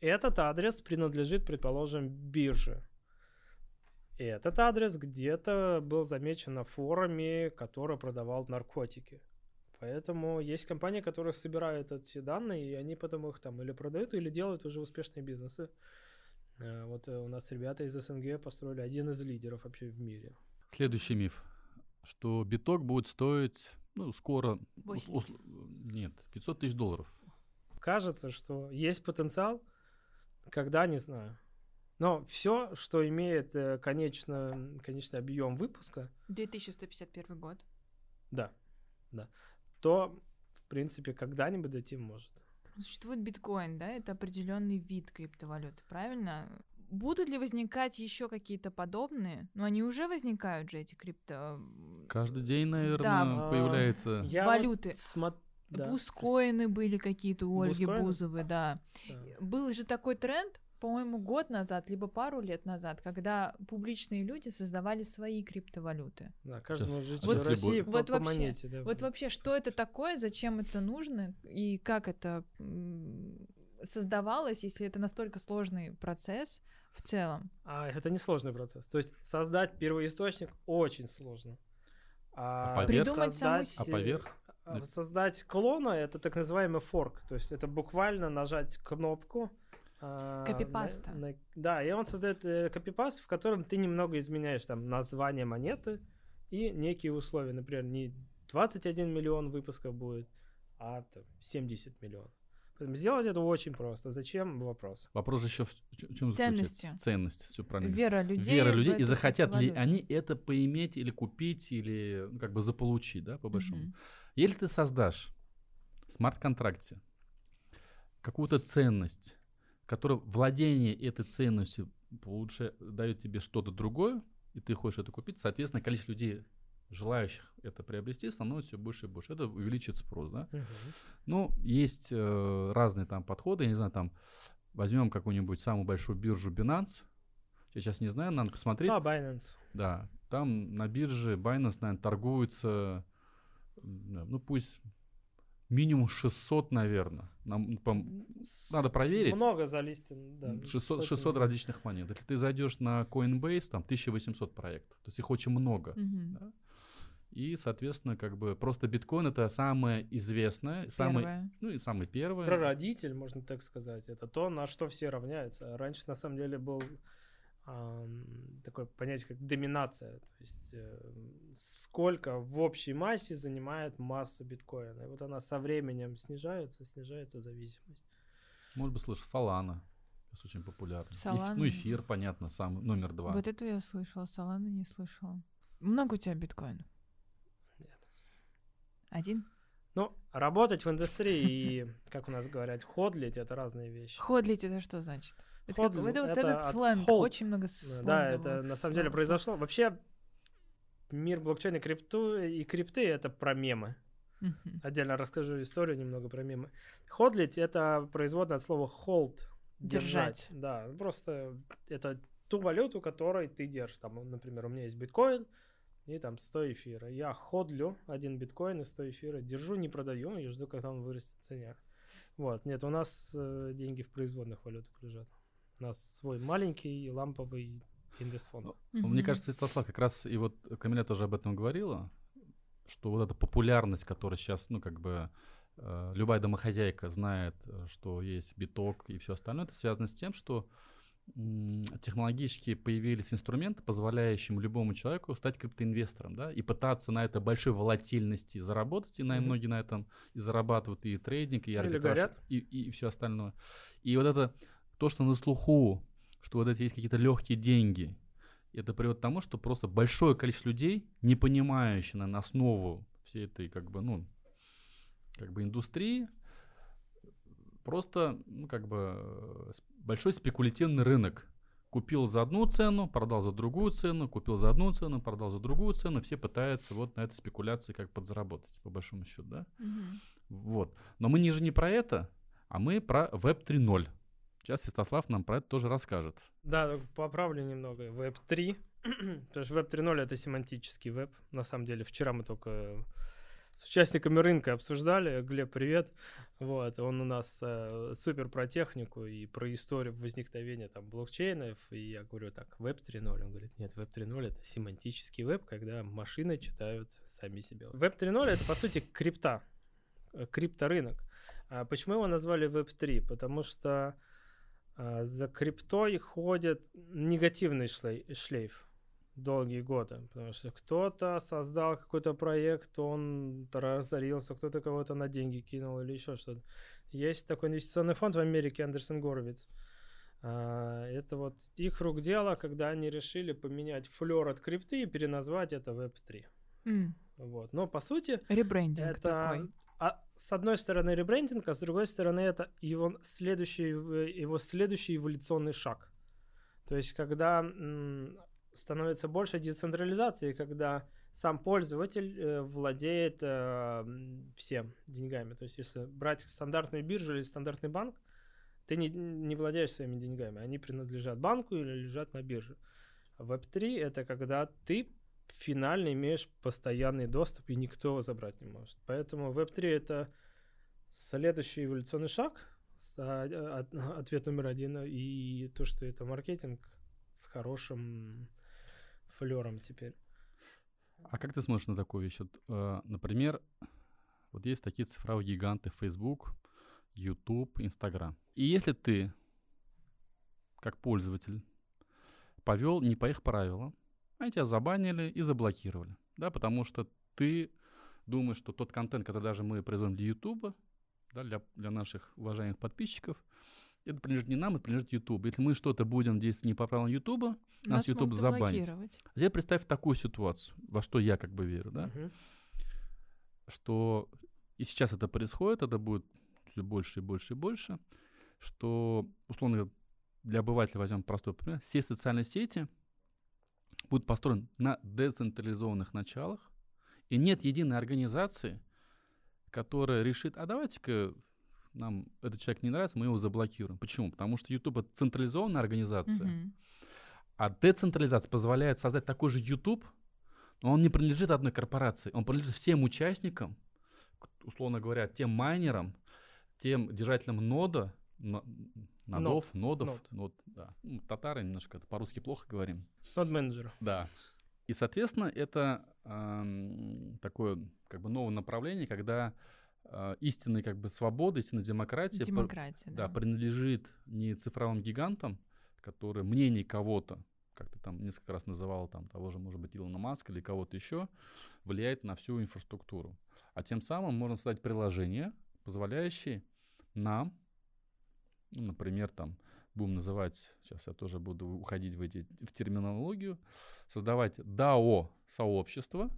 этот адрес принадлежит, предположим, бирже. И этот адрес где-то был замечен на форуме, который продавал наркотики. Поэтому есть компании, которые собирают эти данные, и они потом их там или продают, или делают уже успешные бизнесы. Э, вот э, у нас ребята из СНГ построили один из лидеров вообще в мире. Следующий миф, что биток будет стоить ну, скоро... 80. Нет, 500 тысяч долларов. Кажется, что есть потенциал, когда, не знаю. Но все, что имеет э, конечно, конечный объем выпуска... 2151 год. Да, да. То, в принципе, когда-нибудь дойти может. Существует биткоин, да? Это определенный вид криптовалюты, правильно? Будут ли возникать еще какие-то подобные? Ну, они уже возникают же, эти крипто... Каждый день, наверное, Да. появляется. Я Валюты. Вот смо- да. Бускоины были какие-то у Ольги Бускоины? Бузовой, да. Да. Был же такой тренд, по-моему, год назад, либо пару лет назад, когда публичные люди создавали свои криптовалюты. Да, каждому жителю Вот- России по, вот по вообще, монете. Да. Вот вообще, что это такое, зачем это нужно и как это создавалось, если это настолько сложный процесс в целом? А это не сложный процесс. То есть создать первоисточник очень сложно. А поверх? Придумать саму создать, А поверх? э, Создать клона это так называемый форк. То есть это буквально нажать кнопку. а, Копипаста. на- на- да, и он создает э, копипаст, в котором ты немного изменяешь там название монеты и некие условия. Например, не 21 миллион выпусков будет, а там, 70 миллионов. Поэтому сделать это очень просто. Зачем? Вопрос. Вопрос еще в чем Ценности. заключается? Ценность. Все правильно. Вера людей. Вера людей, и захотят ли они это поиметь или купить, или ну, как бы заполучить, да, по большому. Мгм. Если ты создашь в смарт-контракте какую-то ценность, которая владение этой ценностью лучше дает тебе что-то другое, и ты хочешь это купить, соответственно, количество людей, желающих это приобрести, становится все больше и больше. Это увеличит спрос, да? Ну, есть э, разные там подходы, я не знаю, там возьмем какую-нибудь самую большую биржу Binance, я сейчас не знаю, надо посмотреть. А, Binance. Да, там на бирже Binance, наверное, торгуется, ну пусть минимум 600, наверное. Нам, пом- надо проверить. Много залистен, да. 600, сотни 600 миллионов. различных монет. Если ты зайдешь на Coinbase, там 1800 проектов. То есть их очень много. Мгм. да. И, соответственно, как бы просто биткоин это самое известное, самое, Первое. ну и самый первый. Прародитель, можно так сказать. Это то, на что все равняются. Раньше, на самом деле, был такое понятие, как доминация. То есть э, сколько в общей массе занимает масса биткоина. И вот она со временем снижается, снижается зависимость. Может быть, слышишь, Solana. Сейчас очень популярно. Эф- Solana. ну, эфир, понятно, сам номер два. Вот это я слышала, Солана не слышала. Много у тебя биткоинов? Один? Ну, работать в индустрии и, как у нас говорят, ходлить — это разные вещи. Ходлить это что значит? Это, как- это вот это этот от сленг, hold. очень много Да, сленгового это на самом деле произошло. Вообще, мир блокчейна крипту и крипты — это про мемы. Отдельно расскажу историю немного про мемы. Ходлить — это производное от слова hold. Держать. Да, просто это ту валюту, которой ты держишь. Там, например, у меня есть биткоин и там 100 эфира. Я ходлю один биткоин и 100 эфира, держу, не продаю и жду, когда он вырастет в цене. Вот, нет, у нас э, деньги в производных валютах лежат. У нас свой маленький ламповый инвестфонд. Мне кажется, Святослав как раз и вот Камиля тоже об этом говорила, что вот эта популярность, которая сейчас, ну, как бы, э, любая домохозяйка знает, э, что есть биток и все остальное, это связано с тем, что технологически появились инструменты, позволяющие любому человеку стать криптоинвестором, да, и пытаться на этой большой волатильности заработать, и на, Мгм. многие на этом и зарабатывают, и трейдинг, и Или арбитраж, горят. и, и все остальное. И вот это, то, что на слуху, что вот эти есть какие-то легкие деньги, это приводит к тому, что просто большое количество людей, не понимающие на основу всей этой, как бы, ну, как бы индустрии, просто, ну, как бы, э, большой спекулятивный рынок. Купил за одну цену, продал за другую цену, купил за одну цену, продал за другую цену. Все пытаются вот на этой спекуляции как подзаработать, по большому счету, да? Мгм. Вот. Но мы не же не про это, а мы про Web 3.0. Сейчас Святослав нам про это тоже расскажет. Да, поправлю немного. Веб 3. (clears throat) Потому что веб 3.0 это семантический веб. На самом деле, вчера мы только с участниками рынка обсуждали. Глеб, привет. Вот, он у нас э, супер про технику и про историю возникновения там блокчейнов. И я говорю так, веб 3.0. Он говорит, нет, веб 3.0 это семантический веб, когда машины читают сами себя. Веб 3.0 это по сути крипта, э, крипторынок. А почему его назвали веб 3? Потому что а, за криптой ходит негативный шлей- шлейф долгие годы, потому что кто-то создал какой-то проект, он разорился, кто-то кого-то на деньги кинул или еще что-то. Есть такой инвестиционный фонд в Америке, Андерсон Горовиц. А, Это вот их рук дело, когда они решили поменять флер от крипты и переназвать это Web3. М. Вот. Но по сути Ребрендинг это такой. а, с одной стороны ребрендинг, а с другой стороны это его следующий, в- его следующий эволюционный шаг. То есть, когда становится больше децентрализации, когда сам пользователь э, владеет э, всем деньгами. То есть, если брать стандартную биржу или стандартный банк, ты не, не владеешь своими деньгами. Они принадлежат банку или лежат на бирже. Web3 это когда ты финально имеешь постоянный доступ, и никто его забрать не может. Поэтому Web3 это следующий эволюционный шаг, а, от- ответ номер один, и то, что это маркетинг с хорошим флером теперь. А как ты смотришь на такую вещь? Вот, э, например, вот есть такие цифровые гиганты Facebook, YouTube, Instagram. И если ты, как пользователь, повел не по их правилам, они тебя забанили и заблокировали, да, потому что ты думаешь, что тот контент, который даже мы производим для YouTube, да, для, для наших уважаемых подписчиков, это принадлежит не нам, это принадлежит YouTube. Если мы что-то будем действовать не по правилам YouTube, Нас YouTube могут забанит. а теперь представь такую ситуацию, во что я как бы верю, да, Мгм. что и сейчас это происходит, это будет все больше и больше и больше, что, условно говоря, для обывателя возьмем простой пример, все социальные сети будут построены на децентрализованных началах, и нет единой организации, которая решит, а давайте-ка нам этот человек не нравится, мы его заблокируем. Почему? Потому что YouTube это централизованная организация, Мгм. а децентрализация позволяет создать такой же YouTube, но он не принадлежит одной корпорации, он принадлежит всем участникам, условно говоря, тем майнерам, тем держателям нода, но- нодов, нодов, Нод. нод, да. Ну, татары немножко по-русски плохо говорим. Нод менеджер. Да. И, соответственно, это ам, такое как бы новое направление, когда а, истинная как бы свобода, истинная демократия по- Демократия, да, да. принадлежит не цифровым гигантам, которые мнение кого-то, как ты там несколько раз называл, там того же, может быть, Илона Маска или кого-то еще, влияет на всю инфраструктуру. А тем самым можно создать приложение, позволяющее нам, ну, например, там, будем называть, сейчас я тоже буду уходить в, эти, в терминологию, создавать DAO-сообщество,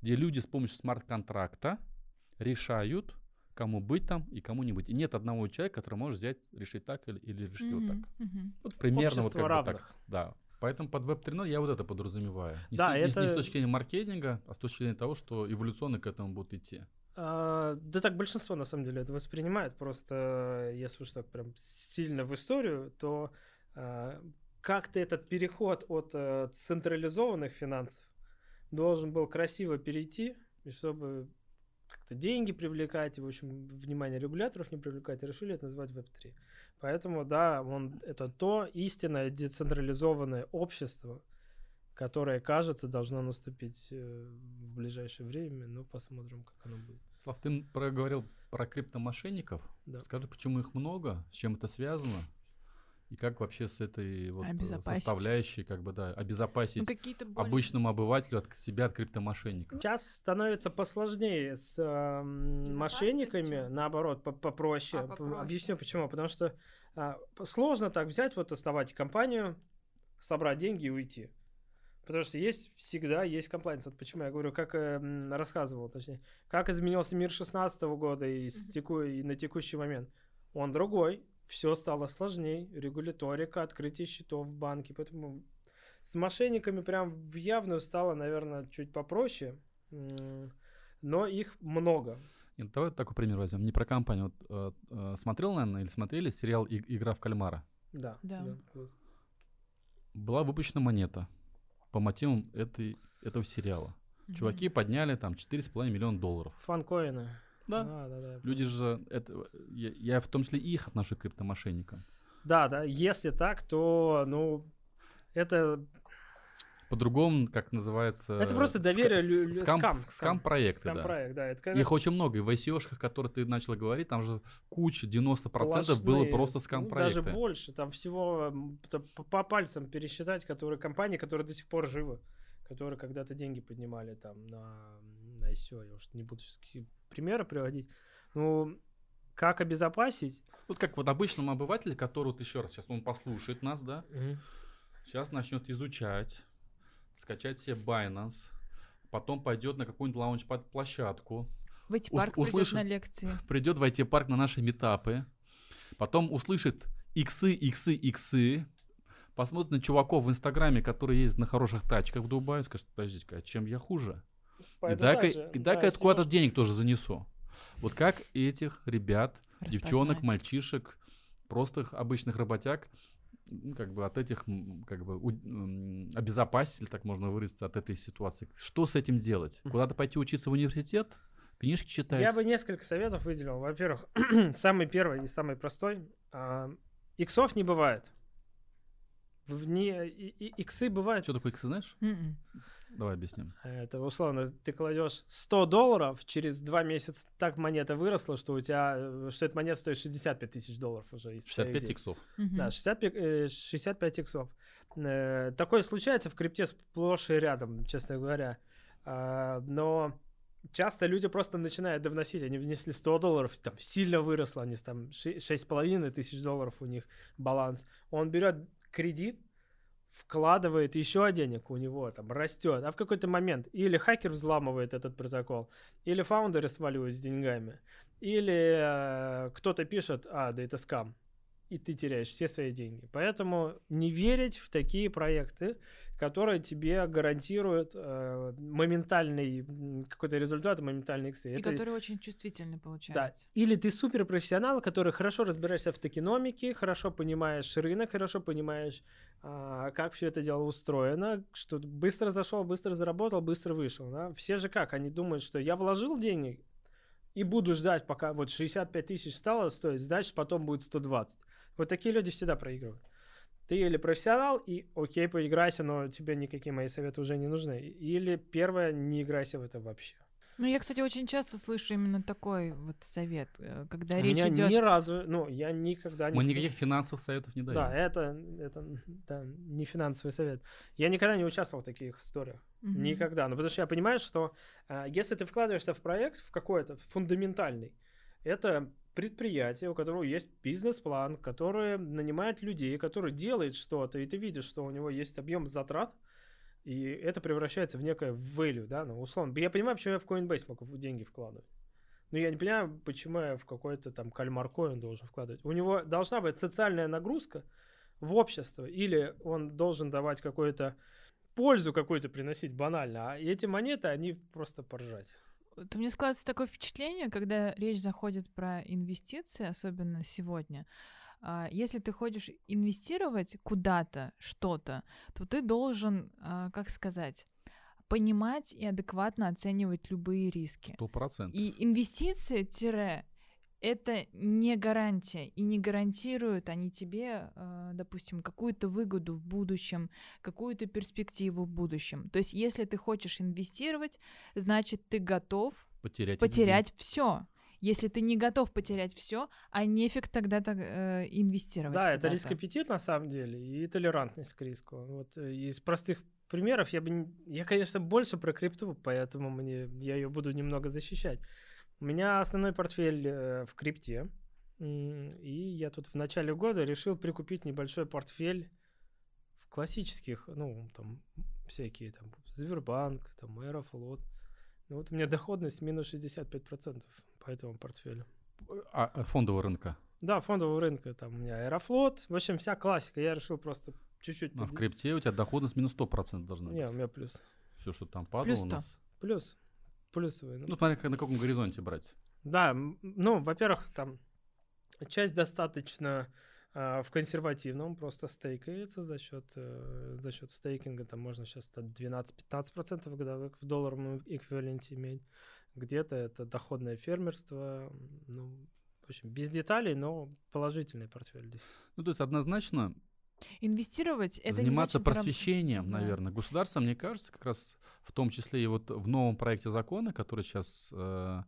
где люди с помощью смарт-контракта решают, кому быть там и кому не быть. И нет одного человека, который может взять, решить так или, или решить вот так. Мгм. Вот примерно вот Общество как бы равных. так. Да. Поэтому под Web 3.0 я вот это подразумеваю. Не, Да, с, не с- не с это- точки зрения маркетинга, а с точки зрения того, что эволюционно к этому будут идти. А, да так большинство на самом деле это воспринимает. Просто если уж так прям сильно в историю, то а, как-то этот переход от э, централизованных финансов должен был красиво перейти, и чтобы как-то деньги привлекать, и, в общем, внимание регуляторов не привлекать, решили это назвать Web3. Поэтому, да, он, это то истинное децентрализованное общество, которое, кажется, должно наступить э, в ближайшее время, но посмотрим, как оно будет. Слав, ты проговорил про криптомошенников. Да. Скажи, почему их много, с чем это связано? И как вообще с этой вот э, составляющей, как бы, да, Ну, обезопасить какие-то более- обычному обывателю от себя от криптомошенников? Сейчас становится посложнее с эм, мошенниками, наоборот, по- попроще. А, попроще. Объясню почему. Потому что п- сложно так взять, вот основать компанию, собрать деньги и уйти. Потому что есть всегда есть комплайнс. Вот почему я говорю, как э, рассказывал, точнее, как изменился мир 16 года и, с теку- и на текущий момент. Он другой, все стало сложнее, регуляторика, открытие счетов в банке, поэтому с мошенниками прям в явную стало, наверное, чуть попроще, но их много. Нет, давай такой пример возьмем. Не про компанию. Вот, э, э, смотрел, наверное, или смотрели сериал «И- «Игра в кальмара»? Да. Да. вот. Была выпущена монета по мотивам этой, этого сериала. Чуваки подняли там 4,5 миллиона долларов. Фанкоины. Да. Да, да, я Люди же, это, я, я в том числе и их отношу к криптомошенникам. Да, да, если так, то, ну, это, По-другому, как называется... это просто доверие, с- лю- лю- скам, скам, скам-проекты, да. скам-проект, да. Это Их очень много. И в ICO-шках, которые ты начал говорить, там же куча, 90% было сплошные, просто ну, скам-проекты. Даже больше, там всего по пальцам пересчитать, которые компании, которые до сих пор живы, которые когда-то деньги поднимали там на, на ICO, я уж не буду примеры приводить. Ну, как обезопасить? Вот как вот обычному обывателю, который вот еще раз, сейчас он послушает нас, да, сейчас начнет изучать, скачать себе Binance, потом пойдет на какую-нибудь лаунч-площадку, В эти Ус- парк придет услышит- на лекции. придет в IT-парк на наши метапы, потом услышит иксы, иксы, иксы, посмотрит на чуваков в Инстаграме, которые ездят на хороших тачках в Дубае, скажет, подождите а чем я хуже? И дай-ка, и дай-ка я куда-то денег тоже занесу. Вот как этих ребят, девчонок, мальчишек, простых обычных работяг, как бы от этих, как бы обезопасить, так можно выразиться, от этой ситуации. Что с этим делать? Куда-то пойти учиться в университет? Книжки читать? Я бы несколько советов выделил. Во-первых, (clears throat) самый первый и самый простой. А, иксов не бывает. Вне, иксы бывают. Что такое иксы, знаешь? Mm-mm. М-м. Давай объясним. Это условно, ты кладешь 100 долларов, через два месяца так монета выросла, что у тебя, э, что эта монета стоит 65 тысяч долларов уже. 65 иксов. Mm-hmm. Да, 65, 65 э, иксов. Э, такое случается в крипте сплошь и рядом, честно говоря. А, но часто люди просто начинают довносить, они внесли 100 долларов, там сильно выросло, они там 6,5 тысяч долларов у них баланс. Он берет кредит, вкладывает еще денег у него, там, растет, а в какой-то момент или хакер взламывает этот протокол, или фаундеры сваливают с деньгами, или э, кто-то пишет, а, да это скам, и ты теряешь все свои деньги. Поэтому не верить в такие проекты, которые тебе гарантируют э, моментальный какой-то результат, моментальный иксы. И Это, которые очень чувствительны, получается. Да. Или ты суперпрофессионал, который хорошо разбираешься в токеномике, хорошо понимаешь рынок, хорошо понимаешь, э, как все это дело устроено, что быстро зашел, быстро заработал, быстро вышел. Да? Все же как? Они думают, что я вложил деньги и буду ждать, пока вот 65 тысяч стало стоить, значит потом будет 120. Вот такие люди всегда проигрывают. Ты или профессионал, и окей, поиграйся, но тебе никакие мои советы уже не нужны. Или первое, не играйся в это вообще. Ну, я, кстати, очень часто слышу именно такой вот совет, э, когда У речь меня идет... ни разу, ну, я никогда не... Мы никаких финансовых советов не даем. Да, это, это да, не финансовый совет. Я никогда не участвовал в таких историях. Mm-hmm. Никогда. Ну, потому что я понимаю, что э, если ты вкладываешься в проект, в какой-то фундаментальный, это предприятие, у которого есть бизнес-план, который нанимает людей, который делает что-то, и ты видишь, что у него есть объем затрат, и это превращается в некое value, да, ну, условно. Я понимаю, почему я в Coinbase могу деньги вкладывать. Но я не понимаю, почему я в какой-то там кальмар коин должен вкладывать. У него должна быть социальная нагрузка в общество, или он должен давать какую-то пользу какую-то приносить банально, а эти монеты, они просто поржать. Вот у меня складывается такое впечатление, когда речь заходит про инвестиции, особенно сегодня, а, если ты хочешь инвестировать куда-то, что-то, то ты должен, а, как сказать, понимать и адекватно оценивать любые риски. Сто процентов. И инвестиции, тире, это не гарантия, и не гарантируют они тебе, э, допустим, какую-то выгоду в будущем, какую-то перспективу в будущем. То есть, если ты хочешь инвестировать, значит, ты готов потерять, потерять все. Если ты не готов потерять все, а нефиг тогда так, э, инвестировать. Да, это риск-аппетит на самом деле и толерантность к риску. Вот э, из простых примеров я бы, я, конечно, больше про крипту, поэтому мне я ее буду немного защищать. У меня основной портфель э, в крипте. И я тут в начале года решил прикупить небольшой портфель в классических, ну, там, всякие, там, Сбербанк, там, Аэрофлот. Ну, вот у меня доходность минус 65% по этому портфелю. А, а фондового рынка? Да, фондового рынка. Там у меня Аэрофлот. В общем, вся классика. Я решил просто чуть-чуть... А в крипте у тебя доходность минус 100% должна быть? Не, у меня плюс. Все, что там падало плюс у нас? Плюс плюсовые. Ну, ну смотри, на каком горизонте брать. Да, ну, во-первых, там часть достаточно э, в консервативном, просто стейкается за счет, э, за счет стейкинга, там можно сейчас 12-15% годовых в долларовом эквиваленте иметь. Где-то это доходное фермерство, ну, в общем, без деталей, но положительный портфель здесь. Ну, то есть однозначно Инвестировать это заниматься не значит просвещением, зараб... наверное. Да. Государство, мне кажется, как раз в том числе и вот в новом проекте закона, который сейчас э,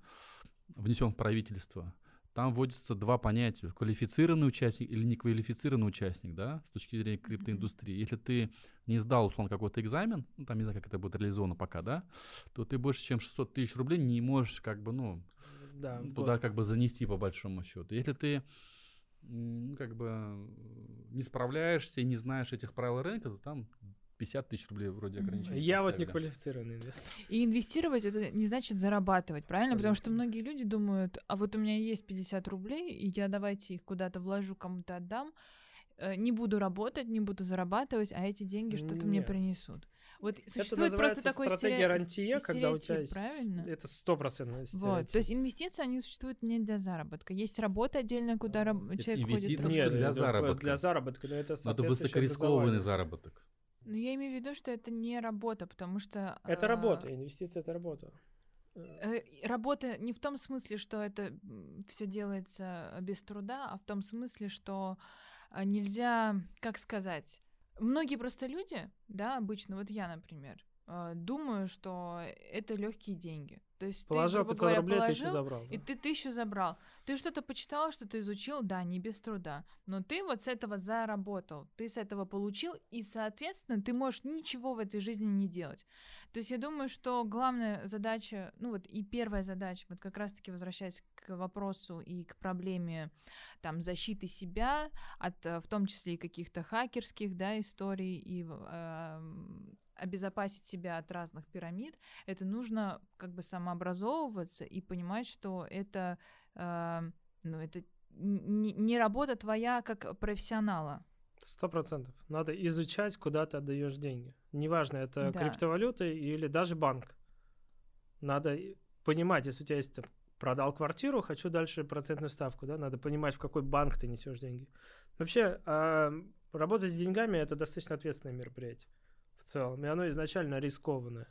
внесен в правительство, там вводятся два понятия: квалифицированный участник или неквалифицированный участник, да, с точки зрения криптоиндустрии. Если ты не сдал, условно, какой-то экзамен, ну, там не знаю, как это будет реализовано пока, да, то ты больше, чем 600 тысяч рублей не можешь, как бы, ну, да, туда вот. как бы занести по большому счету. Если ты как бы не справляешься и не знаешь этих правил рынка, то там 50 тысяч рублей вроде ограничения. Я вот не квалифицированный инвестор. И инвестировать это не значит зарабатывать, правильно? Абсолютно. Потому что многие люди думают, а вот у меня есть 50 рублей, и я давайте их куда-то вложу, кому-то отдам. э, не буду работать, не буду зарабатывать, а эти деньги что-то мне Не. принесут. Вот Это существует просто называется такой стратегия стере- рантье, когда у тебя правильно? Это стопроцентно Вот, то есть инвестиции, они существуют не для заработка. Есть работа отдельная, куда раб- Это человек инвестиции ходит. Нет, для это заработка. Для заработка, но это соответствующее высокорискованный заработок. Но я имею в виду, что это не работа, потому что... Это а, работа, инвестиция это работа. э, Работа не в том смысле, что это все делается без труда, а в том смысле, что а, нельзя, как сказать, многие просто люди, да, обычно, вот я, например, а, думаю, что это легкие деньги. То есть Положил ты, грубо 500 говоря, рублей, тысячу положил, забрал. И да. ты тысячу забрал. Ты что-то почитал, что-то изучил, да, не без труда. Но ты вот с этого заработал, ты с этого получил, и, соответственно, ты можешь ничего в этой жизни не делать. То есть я думаю, что главная задача, ну вот и первая задача, вот как раз-таки возвращаясь к вопросу и к проблеме там защиты себя от, э, в том числе и каких-то хакерских, да, историй и эм, обезопасить себя от разных пирамид, это нужно как бы самообразовываться и понимать, что это, э, ну, это не, не работа твоя как профессионала. Сто процентов. Надо изучать, куда ты отдаешь деньги. Неважно, это Да. криптовалюта или даже банк. Надо понимать, если у тебя есть там, продал квартиру, хочу дальше процентную ставку, да, надо понимать, в какой банк ты несешь деньги. Вообще, а, работать с деньгами это достаточно ответственное мероприятие в целом, и оно изначально рискованное.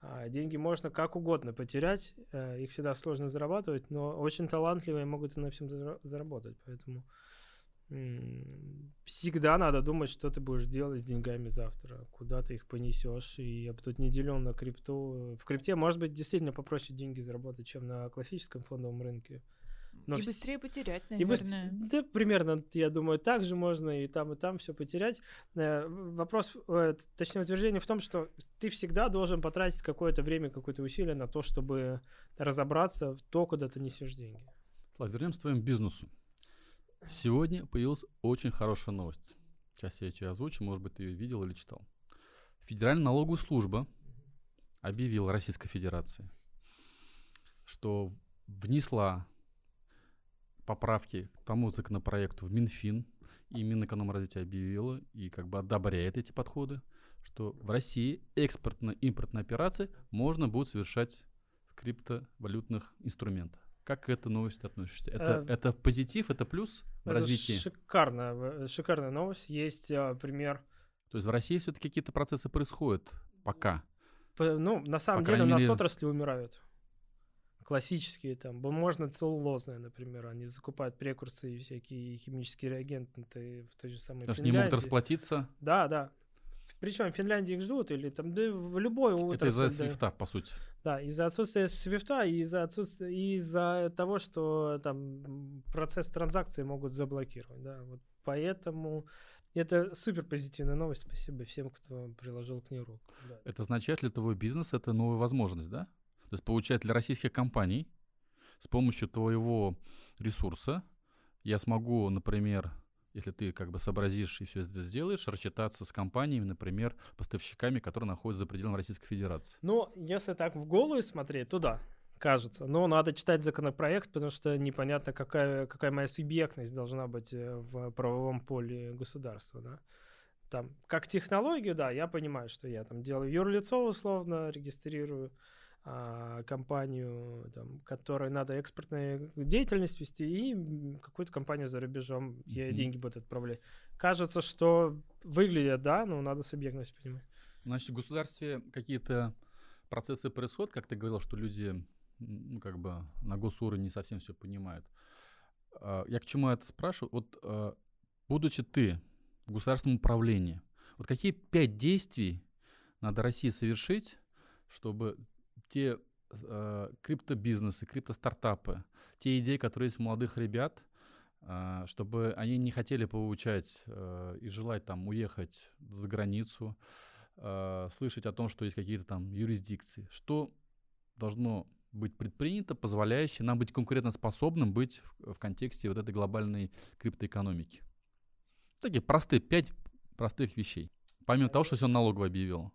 А, деньги можно как угодно потерять, э, их всегда сложно зарабатывать, но очень талантливые могут и на всем зара- заработать, поэтому всегда надо думать, что ты будешь делать с деньгами завтра, куда ты их понесешь. И я бы тут не делил на крипту. В крипте, может быть, действительно попроще деньги заработать, чем на классическом фондовом рынке. Но и вс- быстрее потерять, и наверное. да, примерно, я думаю, так же можно и там, и там все потерять. Э, Вопрос, э, точнее, утверждение в том, что ты всегда должен потратить какое-то время, какое-то усилие на то, чтобы разобраться в то, куда ты несешь деньги. Слав, вернемся к твоему бизнесу. Сегодня появилась очень хорошая новость. Сейчас я ее озвучу, может быть, ты ее видел или читал. Федеральная налоговая служба объявила Российской Федерации, что внесла поправки к тому законопроекту в Минфин, и Минэкономразвитие объявило и как бы одобряет эти подходы, что в России экспортно-импортные операции можно будет совершать в криптовалютных инструментах. Как к этой новости относишься? Это, Э, это позитив, это плюс в развитии? шикарная, в- шикарная новость. Есть а, пример То есть в России все-таки какие-то процессы происходят пока. П- Ну, на самом По деле, у нас отрасли умирают. Классические там, бумажно целлулозные, например, они закупают прекурсы и всякие химические реагенты в той же самой Потому что не могут Финляндии. расплатиться. Да, да. Причем в Финляндии их ждут, или там, да в любой Это из-за отрасли, свифта, по сути. Да, из-за отсутствия свифта и из-за отсутствия и из-за того, что там процесс транзакции могут заблокировать, да, вот поэтому это супер позитивная новость. Спасибо всем, кто приложил к ней руку. да. Это означает для твоего бизнеса это новая возможность, да? То есть получается для российских компаний с помощью твоего ресурса я смогу, например, если ты как бы сообразишь и все это сделаешь, рассчитаться с компаниями, например, поставщиками, которые находятся за пределами Российской Федерации. Ну, если так в голову смотреть, то да, кажется. Но надо читать законопроект, потому что непонятно, какая, какая моя субъектность должна быть э, в правовом поле государства, да. Там, как технологию, да, я понимаю, что я там делаю юрлицо условно, регистрирую компанию, там, которой надо экспортную деятельность вести, и какую-то компанию за рубежом ей Мгм. деньги будут отправлять. Кажется, что выглядит, да, но надо субъектность понимать. Значит, в государстве какие-то процессы происходят, как ты говорил, что люди, ну, как бы на госуровне не совсем все понимают. А, Я к чему это спрашиваю? Вот, а, будучи ты в государственном управлении, вот какие пять действий надо России совершить, чтобы те э, криптобизнесы, криптостартапы, те идеи, которые есть у молодых ребят, а, чтобы они не хотели получать э, и желать там уехать за границу, э, слышать о том, что есть какие-то там юрисдикции. Что должно быть предпринято, позволяющее нам быть конкурентоспособным быть в, в контексте вот этой глобальной криптоэкономики? Такие простые, пять простых вещей. Помимо того, что все налогово объявило.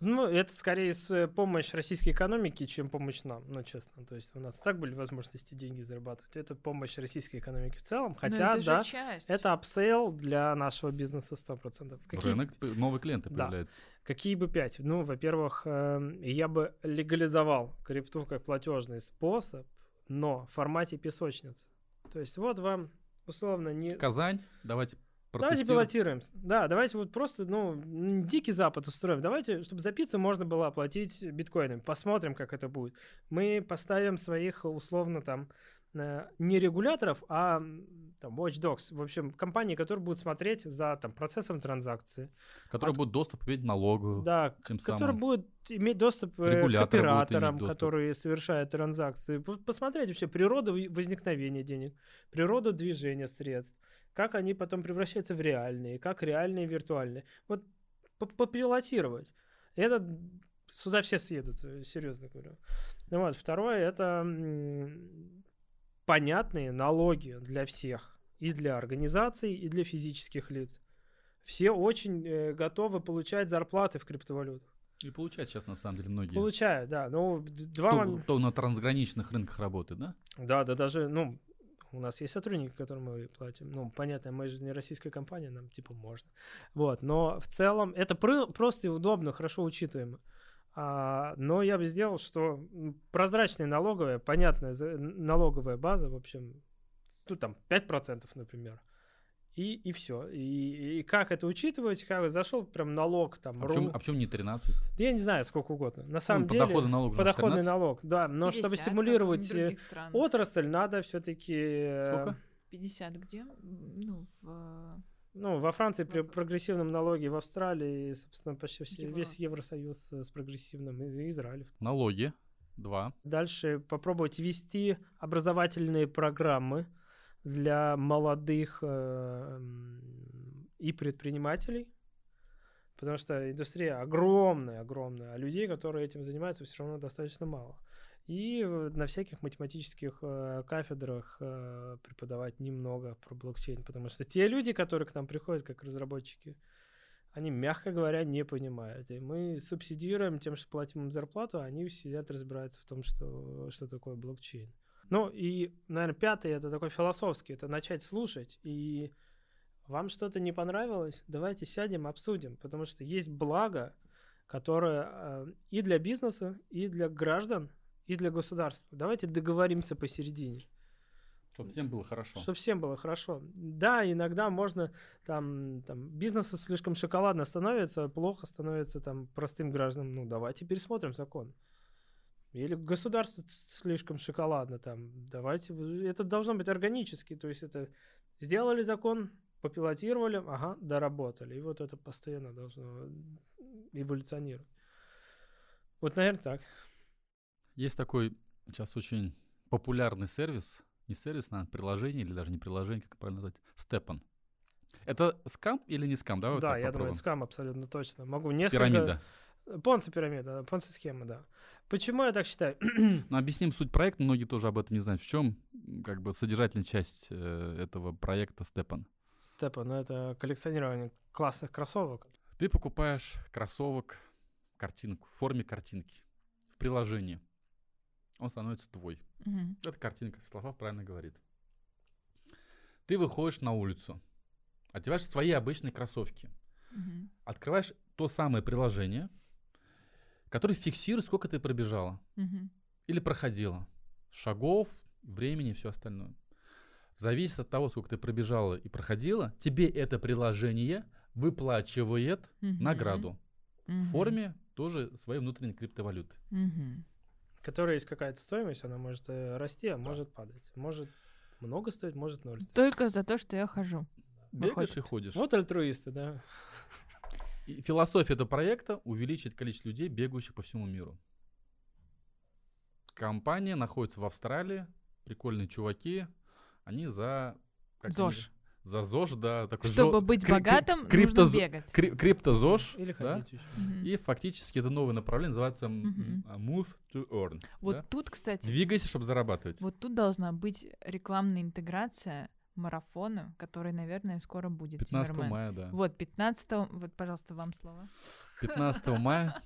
Ну, это скорее э, помощь российской экономике, чем помощь нам, ну, честно. То есть у нас так были возможности деньги зарабатывать. Это помощь российской экономике в целом. Но Хотя, это же да, часть. это upsale для нашего бизнеса 100%. Какие, Рынок, новые клиенты Да. появляются. какие бы пять? Ну, во-первых, эм, я бы легализовал крипту как платежный способ, но в формате песочницы. То есть вот вам условно не... Казань, давайте Давайте пилотируем. Да, давайте вот просто, ну, дикий запад устроим. Давайте, чтобы за пиццу можно было оплатить биткоинами. Посмотрим, как это будет. Мы поставим своих, условно, там, э, не регуляторов, а там, watchdogs. В общем, компании, которые будут смотреть за там, процессом транзакции. Который От- будет доступ иметь налогу. Да, тем который самым. будет иметь доступ э, к будут операторам, доступ. которые совершают транзакции. Посмотреть вообще природу возникновения денег, природу движения средств, как они потом превращаются в реальные, как реальные и виртуальные. Вот попилотировать. Это сюда все съедут, серьезно говорю. Ну вот, второе это понятные налоги для всех. И для организаций, и для физических лиц. Все очень э, готовы получать зарплаты в криптовалютах. И получать сейчас, на самом деле, многие. Получают, да. Ну, два Кто, мом- кто на трансграничных рынках работает, да? Да, да, даже, ну, у нас есть сотрудники, которым мы платим. Ну, понятно, мы же не российская компания, нам типа можно. Вот, но в целом это просто и удобно, хорошо учитываемо. А, но я бы сделал, что прозрачная налоговая, понятная налоговая база, в общем, ну, там 5%, например. И, и все. И, и как это учитывать? Как зашел прям налог там. А ру- а почему не 13? Да Я не знаю, сколько угодно. На самом Ну, деле. подоходный налог Подоходный 13. налог, да. Но чтобы 50, как стимулировать э, отрасль, надо все-таки. Сколько? 50 где? Ну, в... Ну, во Франции при прогрессивном налоге, в Австралии, собственно, почти все, весь Евросоюз э, с прогрессивным, и Израиль. Налоги. Два. Дальше попробовать вести образовательные программы для молодых э, м, и предпринимателей, потому что индустрия огромная, огромная, а людей, которые этим занимаются, все равно достаточно мало. И на всяких математических э, кафедрах э, преподавать немного про блокчейн, потому что те люди, которые к нам приходят как разработчики, они, мягко говоря, не понимают. И мы субсидируем тем, что платим им зарплату, а они сидят, разбираются в том, что, что такое блокчейн. Ну и, наверное, пятый это такой философский, это начать слушать. И вам что-то не понравилось, давайте сядем, обсудим, потому что есть благо, которое э, и для бизнеса, и для граждан, и для государства. Давайте договоримся посередине. Чтобы всем было хорошо. Чтобы всем было хорошо. Да, иногда можно там, там бизнесу слишком шоколадно становится, плохо становится там простым гражданам. Ну, давайте пересмотрим закон. Или государство слишком шоколадно там. Давайте. Это должно быть органически. То есть это сделали закон, попилотировали, ага, доработали. И вот это постоянно должно эволюционировать. Вот, наверное, так. Есть такой сейчас очень популярный сервис, не сервис, наверное, приложение или даже не приложение, как правильно назвать, Степан. Это скам или не скам? Давай вот да, так я думаю, попробуем. это скам абсолютно точно. Могу несколько... Пирамида. Понци пирамида, понци схема, да. Почему я так считаю? (clears throat) Ну, объясним суть проекта, многие тоже об этом не знают. В чем как бы содержательная часть э, этого проекта Степан? Степа, ну это коллекционирование классных кроссовок. Ты покупаешь кроссовок, картинку в форме картинки в приложении. Он становится твой. Мгм. Это картинка, Слава правильно говорит. Ты выходишь на улицу, одеваешь свои обычные кроссовки, Мгм. открываешь то самое приложение, которое фиксирует, сколько ты пробежала Мгм. или проходила. Шагов, времени и все остальное. В зависимости от того, сколько ты пробежала и проходила, тебе это приложение выплачивает Мгм. награду в Мгм. форме тоже своей внутренней криптовалюты. Мгм. У которой есть какая-то стоимость, она может э, расти, а может падать. Может много стоить, может ноль стоить. Только за то, что я хожу. Бегаешь Выходит. и ходишь. Вот альтруисты, да. (laughs) И философия этого проекта увеличить количество людей, бегающих по всему миру. Компания находится в Австралии, прикольные чуваки, они за... как они- ЗОЖ. за ЗОЖ, да. Такой Чтобы жё- быть богатым, крипто- нужно бегать. кри- криптозож, Или да? ходить еще. Мгм. И фактически это новое направление, называется а, Move to Earn. Вот да? тут, кстати, Двигайся, чтобы зарабатывать. вот тут должна быть рекламная интеграция марафона, который, наверное, скоро будет. 15 Тиммермен. мая, да. Вот, 15 вот, пожалуйста, вам слово. 15 мая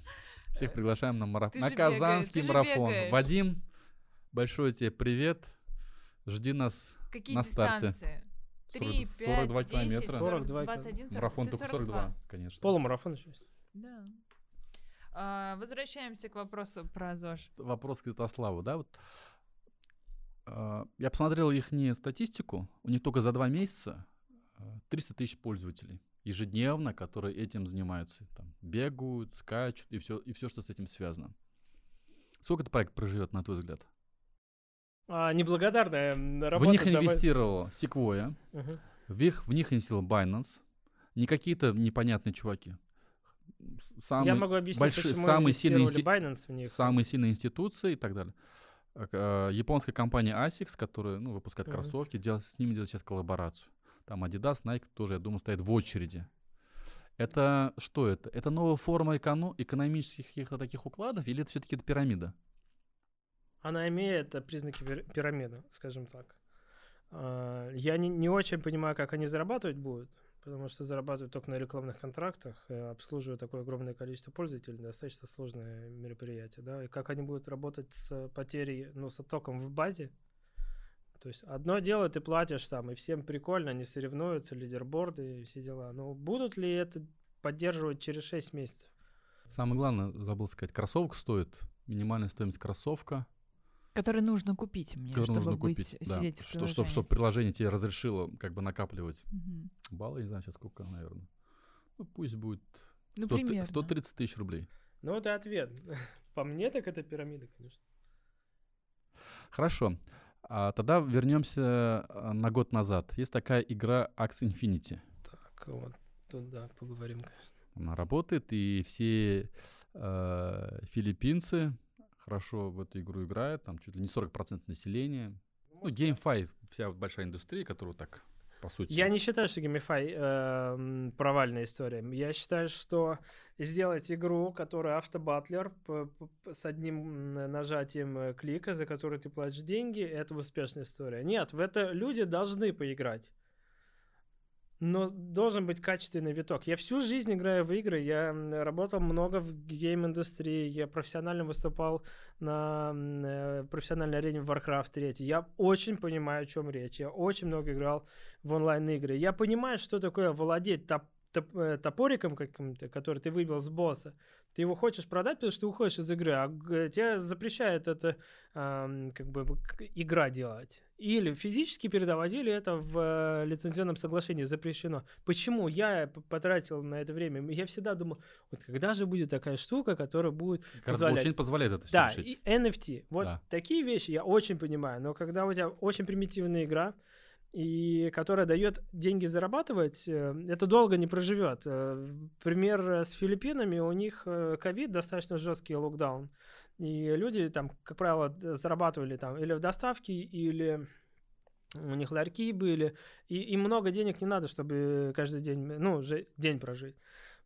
Всех (laughs) приглашаем на, мараф... Ты на бегаешь, Казанский марафон. Вадим, большой тебе привет. Жди нас Какие на старте. дистанции? 40 3, 5, 42 10, километра. 42 21, 40. Марафон только 42. 42, конечно. Полумарафон еще есть. Да. А, возвращаемся к вопросу про ЗОЖ. Вопрос к Святославу, да? Вот, я посмотрел их статистику. У них только за два месяца а, 300 тысяч пользователей ежедневно, которые этим занимаются. Там, бегают, скачут и все, и все, что с этим связано. Сколько этот проект проживет, на твой взгляд? А, неблагодарная работа. в них инвестировала Sequoia, Мгм. в них, в них инвестировал Binance, не какие-то непонятные чуваки. Самые, Я могу объяснить, большие- почему самые сильные инсти- Binance в них. самые сильные институции и так далее. К- а, Японская компания ASICS, которая ну, выпускает Мгм. кроссовки, дел- с ними делает сейчас коллаборацию. Там Adidas, Nike тоже, я думаю, стоят в очереди. Это что это? Это новая форма эконо- экономических каких-то таких укладов или это все-таки пирамида? Она имеет э, признаки пир- пирамиды, скажем так. А, Я не, не очень понимаю, как они зарабатывать будут, потому что зарабатывают только на рекламных контрактах, э, обслуживая такое огромное количество пользователей, достаточно сложное мероприятие, да, и как они будут работать с потерей, ну, с оттоком в базе. То есть одно дело, ты платишь там, и всем прикольно, они соревнуются, лидерборды и все дела. Но будут ли это поддерживать через 6 месяцев? Самое главное, забыл сказать, кроссовок стоит, минимальная стоимость кроссовка, Который нужно купить мне, который чтобы нужно быть, купить. да, сидеть в что, чтобы, приложении. чтобы приложение тебе разрешило как бы накапливать Мгм. баллы, не знаю сейчас сколько, наверное. Ну, пусть будет Ну, 100 примерно. 130 тысяч рублей. Ну, вот и ответ. (laughs) По мне, так это пирамида, конечно. Хорошо. А тогда вернемся а, на год назад. Есть такая игра Axe Infinity. Так, вот тут, да, поговорим, конечно. Она работает, и все э, филиппинцы хорошо в эту игру играют. Там чуть ли не 40% населения. Ну, GameFi, вся вот большая индустрия, которую так, по сути... Я не считаю, что GameFi э, м, провальная история. Я считаю, что сделать игру, которая автобатлер с одним нажатием э, клика, за который ты платишь деньги, это успешная история. Нет, в это люди должны поиграть. Но должен быть качественный виток. Я всю жизнь играю в игры, я работал много в гейм-индустрии, я профессионально выступал на э, профессиональной арене в Warcraft 3. Я очень понимаю, о чем речь. Я очень много играл в онлайн-игры. Я понимаю, что такое владеть топ- топ- э, топориком каким-то, который ты выбил с босса. Ты его хочешь продать, потому что ты уходишь из игры, а тебе запрещает это как бы игра делать. Или физически передавать, или это в э, лицензионном соглашении запрещено. Почему я потратил на это время? Я всегда думал, вот когда же будет такая штука, которая будет Как позволять- блокчейн позволяет это да, решить. и NFT. Вот Да. такие вещи я очень понимаю, но когда у тебя очень примитивная игра, и которая дает деньги зарабатывать, э, это долго не проживет. Э, Пример с Филиппинами, у них э, ковид достаточно жесткий локдаун, и люди там, как правило, зарабатывали там или в доставке, или у них ларьки были, и им много денег не надо, чтобы каждый день, ну, день прожить.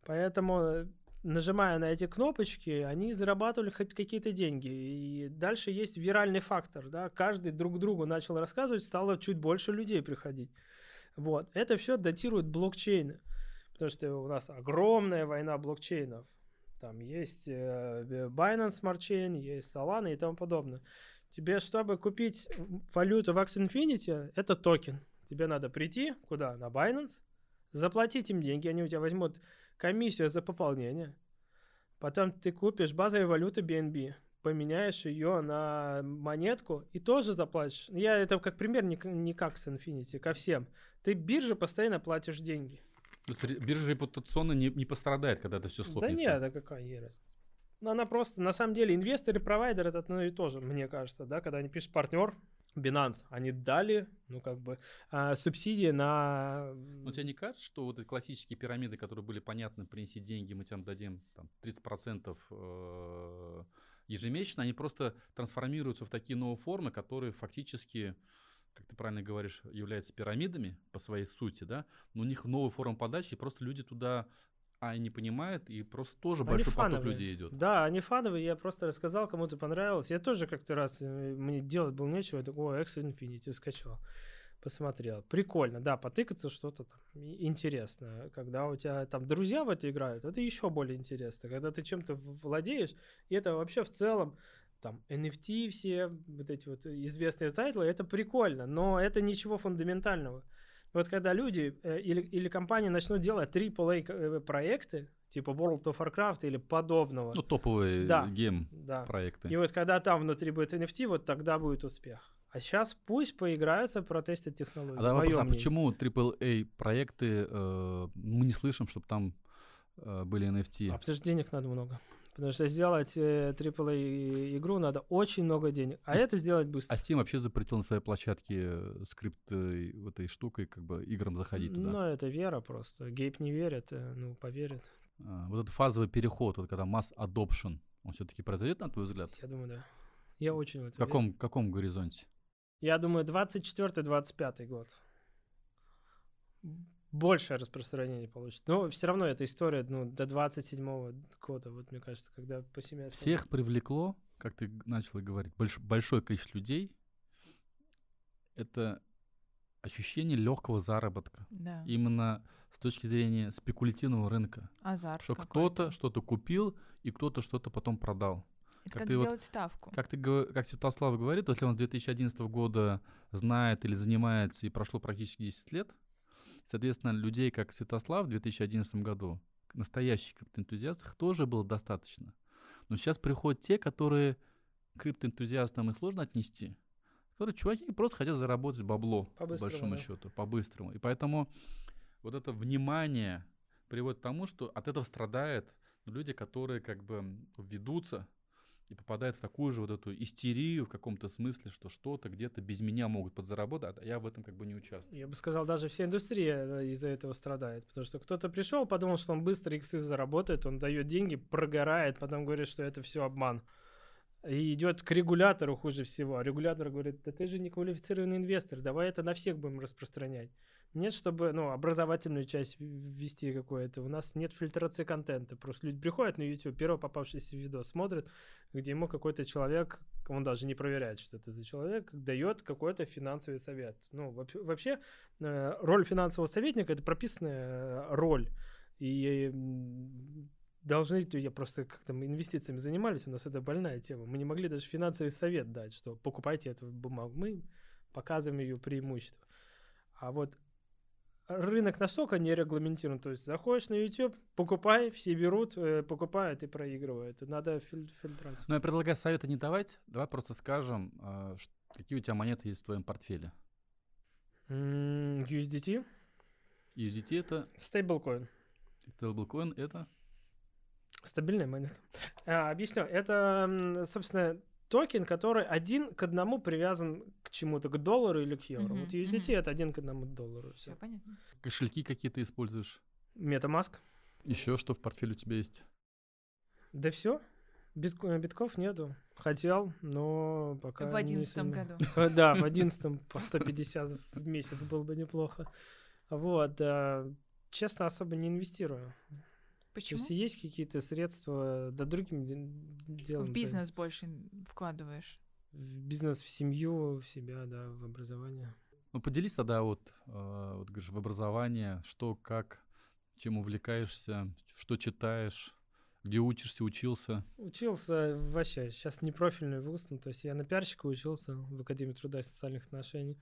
Поэтому, нажимая на эти кнопочки, они зарабатывали хоть какие-то деньги. И дальше есть виральный фактор, да, каждый друг другу начал рассказывать, стало чуть больше людей приходить. Вот, это все датирует блокчейны, потому что у нас огромная война блокчейнов. Там есть э, Binance Smart Chain, есть Solana и тому подобное. Тебе, чтобы купить валюту в Axie Infinity, это токен. Тебе надо прийти куда? На Binance, заплатить им деньги, они у тебя возьмут комиссию за пополнение. Потом ты купишь базовую валюту BNB, поменяешь ее на монетку и тоже заплатишь. Я это как пример не, не как с Infinity, ко всем. Ты бирже постоянно платишь деньги. То есть ре- биржа репутационно не, не пострадает, когда это все Да схлопнется. нет, да какая ей разница. Ну, Она просто, на самом деле, инвестор и провайдер это одно и то же, мне кажется, да, когда они пишут партнер, Binance, они дали, ну, как бы, а, субсидии на... Но тебе не кажется, что вот эти классические пирамиды, которые были понятны, принеси деньги, мы тебе дадим там, 30% э, ежемесячно, они просто трансформируются в такие новые формы, которые фактически, как ты правильно говоришь, являются пирамидами по своей сути, да, но у них новая форма подачи, и просто люди туда а не понимают, и просто тоже Они большой поток фановые. людей идет. Да, они фановые, я просто рассказал, кому-то понравилось. Я тоже как-то раз, э, мне делать было нечего, я такой, о, X Infinity скачал. посмотрел. Прикольно, да, потыкаться что-то там интересное. Когда у тебя там друзья в это играют, это еще более интересно. Когда ты чем-то владеешь, и это вообще в целом там NFT все, вот эти вот известные тайтлы, это прикольно, но это ничего фундаментального. Вот когда люди э, или, или компании начнут делать AAA э, проекты, типа World of Warcraft или подобного, Ну, топовые Да. game да, проекты. и вот когда там внутри будет NFT, вот тогда будет успех. А сейчас пусть поиграются, протестят технологии. А, вопрос, а почему AAA проекты э, мы не слышим, чтобы там э, были NFT? А потому что денег надо много. Потому что сделать э, AAA игру надо очень много денег. А И с- это сделать быстро. А Steam вообще запретил на своей площадке э, скрипт э, этой штукой, как бы играм заходить туда. Ну, это вера просто. Гейб не верит, э, ну, поверит. А, вот этот фазовый переход, вот когда масс adoption, он все-таки произойдет, на твой взгляд? Я думаю, да. Я очень в это В каком, каком горизонте? верю. Я думаю, 24-25 год. Большее распространение получит. Но все равно эта история, ну, до 27 года, вот мне кажется, когда по семестрам. Всех привлекло, как ты начал говорить, больш- большое количество людей. Это ощущение легкого заработка. Да. Именно с точки зрения спекулятивного рынка. Азарт Что кто-то что-то купил, и кто-то что-то потом продал. Это как как ты вот- сделать ставку. Как, ты, как Святослав говорит, если он с 2011 года знает или занимается, и прошло практически 10 лет, соответственно, людей, как Святослав в 2011 году, настоящих криптоэнтузиастов, тоже было достаточно. Но сейчас приходят те, которые криптоэнтузиастам их сложно отнести, которые чуваки просто хотят заработать бабло, по По-быстрому, большому да. счету, по-быстрому. И поэтому вот это внимание приводит к тому, что от этого страдают люди, которые как бы ведутся и попадают в такую же вот эту истерию в каком-то смысле, что что-то где-то без меня могут подзаработать, а я в этом как бы не участвую. Я бы сказал, даже вся индустрия э, из-за этого страдает. Потому что кто-то пришел, подумал, что он быстро иксы заработает, он дает деньги, прогорает, потом говорит, что это все обман. И идет к регулятору хуже всего. А регулятор говорит, да ты же не квалифицированный инвестор, давай это на всех будем распространять. Нет, чтобы ну, образовательную часть ввести какое-то. У нас нет фильтрации контента. Просто люди приходят на YouTube, первый попавшийся видос смотрят, где ему какой-то человек, он даже не проверяет, что это за человек, дает какой-то финансовый совет. Ну, вообще, э, роль финансового советника – это прописанная э, роль. И должны, я просто как там инвестициями занимались, у нас это больная тема. Мы не могли даже финансовый совет дать, что покупайте эту бумагу. Мы показываем ее преимущества. А вот рынок настолько не регламентирован, то есть заходишь на YouTube, покупай, все берут, э, покупают и проигрывают. Надо филь- фильтрацию. Но я предлагаю советы не давать, давай просто скажем, ш- какие у тебя монеты есть в твоем портфеле. М, USDT, USDT это, стейблкоин. stablecoin это, Стабильная монета. А, объясню. Это, собственно, токен, который один к одному привязан к чему-то, к доллару или к евро. Мгм, Вот USDT мгм. это один к одному доллару. Все Все. понятно. кошельки какие ты используешь. Metamask. Еще что в портфеле у тебя есть? Да все. битков нету. Хотел, но пока В одиннадцатом году. Э, Да, в одиннадцатом по 150 в месяц было бы неплохо. Вот. а, Честно, особо не инвестирую. То Почему? есть есть какие-то средства, да другим де- делом. В бизнес больше вкладываешь. В бизнес, в семью, в себя, да, в образование. Ну, поделись тогда вот, э, вот говоришь, в образование, что, как, чем увлекаешься, что читаешь, где учишься, учился. Учился вообще, сейчас не профильный вуз, ну, то есть я на пиарщика учился в Академии труда и социальных отношений.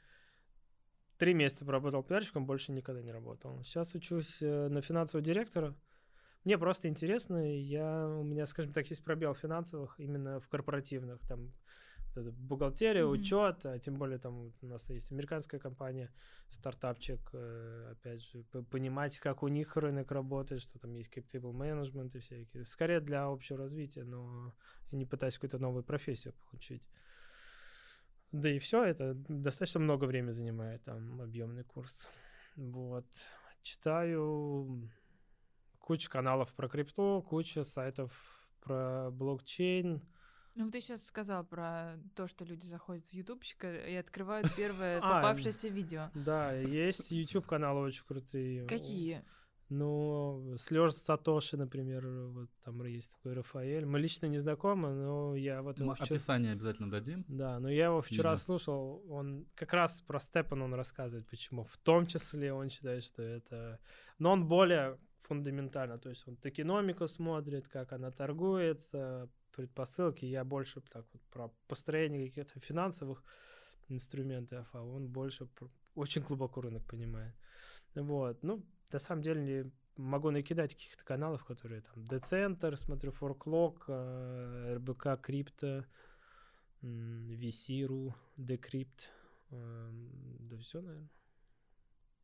Три месяца поработал пиарщиком, больше никогда не работал. Сейчас учусь э, на финансового директора. Мне просто интересно, я, у меня, скажем так, есть пробел в финансовых, именно в корпоративных, там, вот это бухгалтерия, Мгм. учет, а тем более там у нас есть американская компания, стартапчик, э, опять же, понимать, как у них рынок работает, что там есть cap менеджмент и всякие. Скорее для общего развития, но я не пытаюсь какую-то новую профессию получить. Да и все, это достаточно много времени занимает, там, объемный курс. Вот. Читаю кучу каналов про крипту, куча сайтов про блокчейн. Ну, вот ты сейчас сказал про то, что люди заходят в ютубчика и открывают (laughs) первое А, попавшееся видео. Да, есть YouTube каналы очень крутые. Какие? Ну, Слёж Сатоши, например, вот там есть такой Рафаэль. Мы лично не знакомы, но я вот его Мы вчера... описание обязательно дадим. Да, но я его вчера Видео. слушал, он как раз про Степан он рассказывает, почему. В том числе он считает, что это... Но он более фундаментально, то есть он токеномику смотрит, как она торгуется, предпосылки. Я больше так вот про построение каких-то финансовых инструментов, а он больше очень глубоко рынок понимает. Вот, ну, на самом деле могу накидать каких-то каналов, которые там Децентр, смотрю, Форклок, э, РБК Крипто, VC.ru, Decrypt, эм, да все, наверное.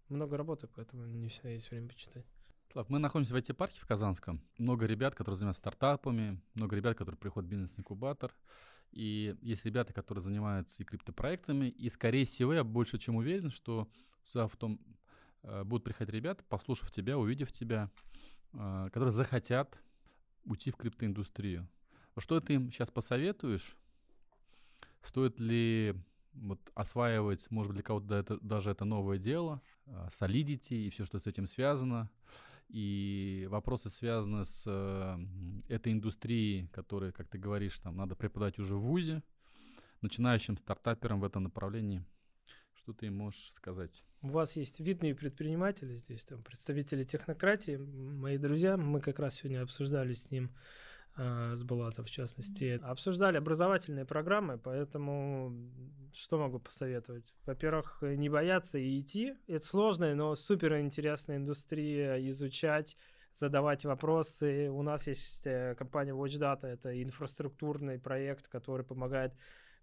Много работы, поэтому не всегда есть время почитать. Слав, мы находимся в IT-парке в Казанском. Много ребят, которые занимаются стартапами, много ребят, которые приходят в бизнес-инкубатор. И есть ребята, которые занимаются и криптопроектами. И, скорее всего, я больше чем уверен, что сюда в том э, будут приходить ребята, послушав тебя, увидев тебя, э, которые захотят уйти в криптоиндустрию. Что ты им сейчас посоветуешь? Стоит ли вот, осваивать, может быть, для кого-то это, даже это новое дело, э, Solidity и все, что с этим связано? И вопросы связаны с э, этой индустрией, которые, как ты говоришь, там надо преподавать уже в ВУЗе, начинающим стартаперам в этом направлении. Что ты можешь сказать? У вас есть видные предприниматели здесь, там представители технократии, мои друзья, мы как раз сегодня обсуждали с ним, с Булатом в частности, обсуждали образовательные программы, поэтому что могу посоветовать? Во-первых, э, не бояться и идти. Это сложная, но супер интересная индустрия, изучать, задавать вопросы. У нас есть э, компания WatchData, это инфраструктурный проект, который помогает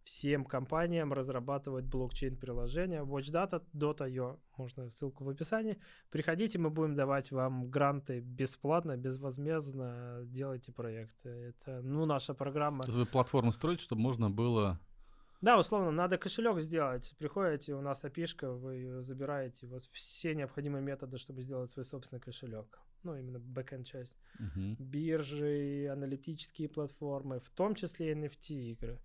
всем компаниям разрабатывать блокчейн-приложения. WatchData.io, можно ссылку в описании. Приходите, мы будем давать вам гранты бесплатно, безвозмездно. Делайте проекты. Это, ну, наша программа. То есть вы платформу строите, чтобы можно было... Да, условно, надо кошелек сделать. Приходите, у нас опишка, вы ее забираете, у вас все необходимые методы, чтобы сделать свой собственный кошелек. Ну, именно бэкэнд часть. Мгм. Биржи, аналитические платформы, в том числе NFT игры.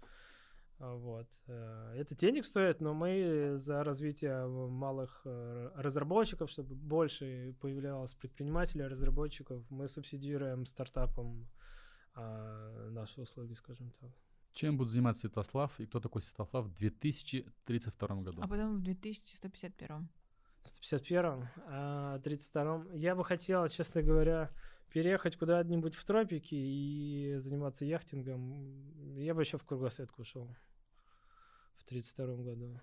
Вот. э, Это денег стоит, но мы за развитие малых э, разработчиков, чтобы больше появлялось предпринимателей, разработчиков, мы субсидируем стартапам а, наши услуги, скажем так. Чем будет заниматься Святослав и кто такой Святослав в 2032 году? А потом в 2151. В 151-м, а 32-м. Я бы хотел, честно говоря, переехать куда-нибудь в тропики и заниматься яхтингом. Я бы еще в кругосветку ушел в 32-м году.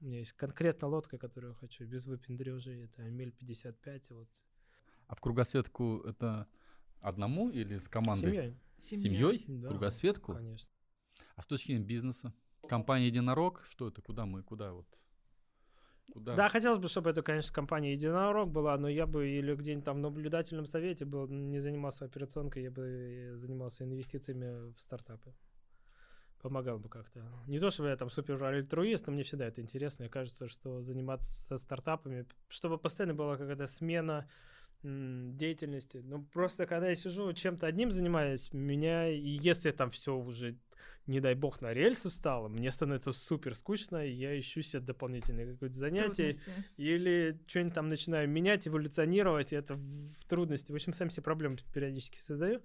У меня есть конкретно лодка, которую я хочу, без выпендрежей. Это Амель 55. Вот. А в кругосветку это одному или с командой? Семьей. Семьей? Да, Кругосветку? Конечно. А с точки зрения бизнеса? Компания Единорог? Что это? Куда мы? Куда вот? Куда? Да, хотелось бы, чтобы это, конечно, компания Единорог была, но я бы или где-нибудь там в наблюдательном совете был, не занимался операционкой, я бы занимался инвестициями в стартапы. Помогал бы как-то. Не то, чтобы я там супер альтруист, но мне всегда это интересно. Мне кажется, что заниматься стартапами, чтобы постоянно была какая-то смена деятельности. Ну, просто когда я сижу, чем-то одним занимаюсь, меня, и если там все уже, не дай бог, на рельсы встало, мне становится супер скучно, и я ищу себе дополнительное какое-то занятие. Трудности. Или что-нибудь там начинаю менять, эволюционировать, и это в, в трудности. В общем, сам себе проблемы периодически создаю.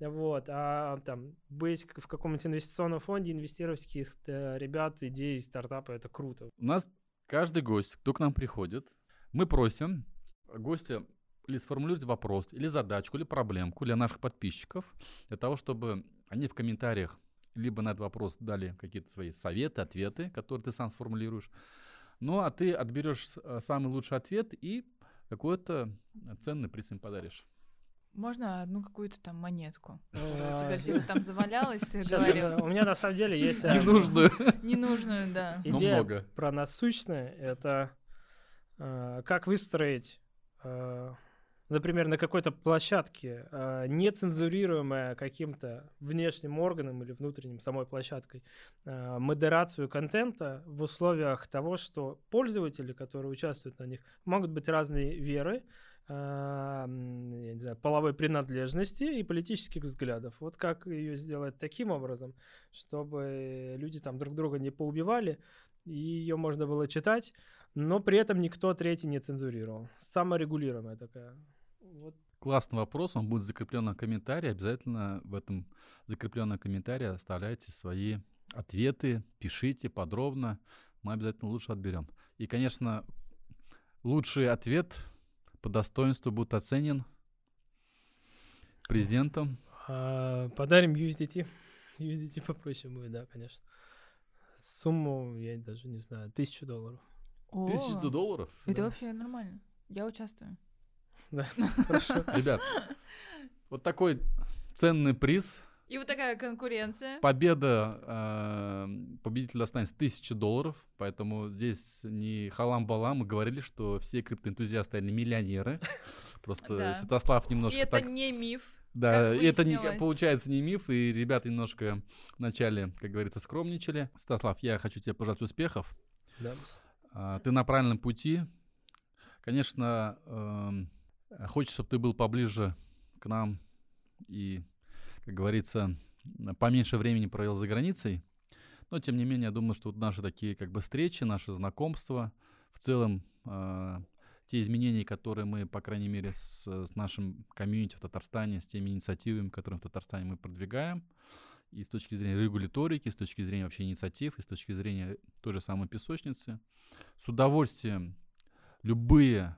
Вот, а там быть в каком-нибудь инвестиционном фонде, инвестировать в каких-то ребят, идеи, стартапы, это круто. У нас каждый гость, кто к нам приходит, мы просим гостя или сформулировать вопрос, или задачку, или проблемку для наших подписчиков, для того, чтобы они в комментариях либо на этот вопрос дали какие-то свои советы, ответы, которые ты сам сформулируешь. Ну, а ты отберешь э, самый лучший ответ и какой-то ценный приз им подаришь. Можно одну какую-то там монетку? У А, тебя где-то там завалялось, ты щас говорил. у меня на самом деле есть э, Ненужную. Ненужную, да. (laughs) Но идея много. про насущное. Это э, как выстроить, э, например, на какой-то площадке, э, нецензурируемая каким-то внешним органом или внутренним самой площадкой, э, модерацию контента в условиях того, что пользователи, которые участвуют на них, могут быть разной веры, м, я не знаю, половой принадлежности и политических взглядов. Вот как ее сделать таким образом, чтобы люди там друг друга не поубивали, и ее можно было читать, но при этом никто третий не цензурировал. Саморегулируемая такая Вот Классный вопрос, он будет в закрепленном комментарии. Обязательно в этом закрепленном комментарии оставляйте свои ответы, пишите подробно. Мы обязательно лучше отберем. И, конечно, лучший ответ по достоинству будет оценен презентом. а, подарим USDT. USDT попроще будет, да, конечно. Сумму, я даже не знаю, тысячу долларов. О, Тысячу долларов. Это Да. вообще нормально. Я участвую. Да, (laughs) хорошо. Ребят, вот такой ценный приз. И вот такая конкуренция. Победа э, победителя останется 1000 долларов, поэтому здесь не халам-балам. Мы говорили, что все криптоэнтузиасты, они миллионеры. Просто Да. Святослав И немножко это так... не миф. Да, как и это не, получается не миф, и ребята немножко вначале, как говорится, скромничали. Святослав, я хочу тебе пожелать успехов. Да. А, Ты на правильном пути. Конечно, эм, хочется, чтобы ты был поближе к нам и, как говорится, поменьше времени провел за границей. Но, тем не менее, я думаю, что вот наши такие как бы встречи, наши знакомства, в целом э, те изменения, которые мы, по крайней мере, с, с нашим комьюнити в Татарстане, с теми инициативами, которые в Татарстане мы продвигаем, и с точки зрения регуляторики, с точки зрения вообще инициатив, и с точки зрения той же самой песочницы, с удовольствием любые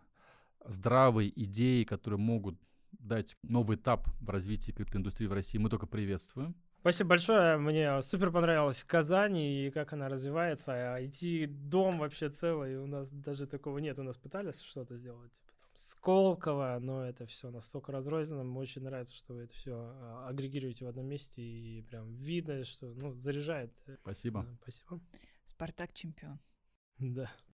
здравые идеи, которые могут дать новый этап в развитии криптоиндустрии в России, мы только приветствуем. Спасибо большое. Мне супер понравилась Казань и как она развивается. А IT-дом вообще целый. У нас даже такого нет. У нас пытались что-то сделать. Типа там Сколково, но это все настолько разрозненно. Мне очень нравится, что вы это все агрегируете в одном месте и прям видно, что ну, заряжает. Спасибо. Спасибо. Спартак чемпион. Да.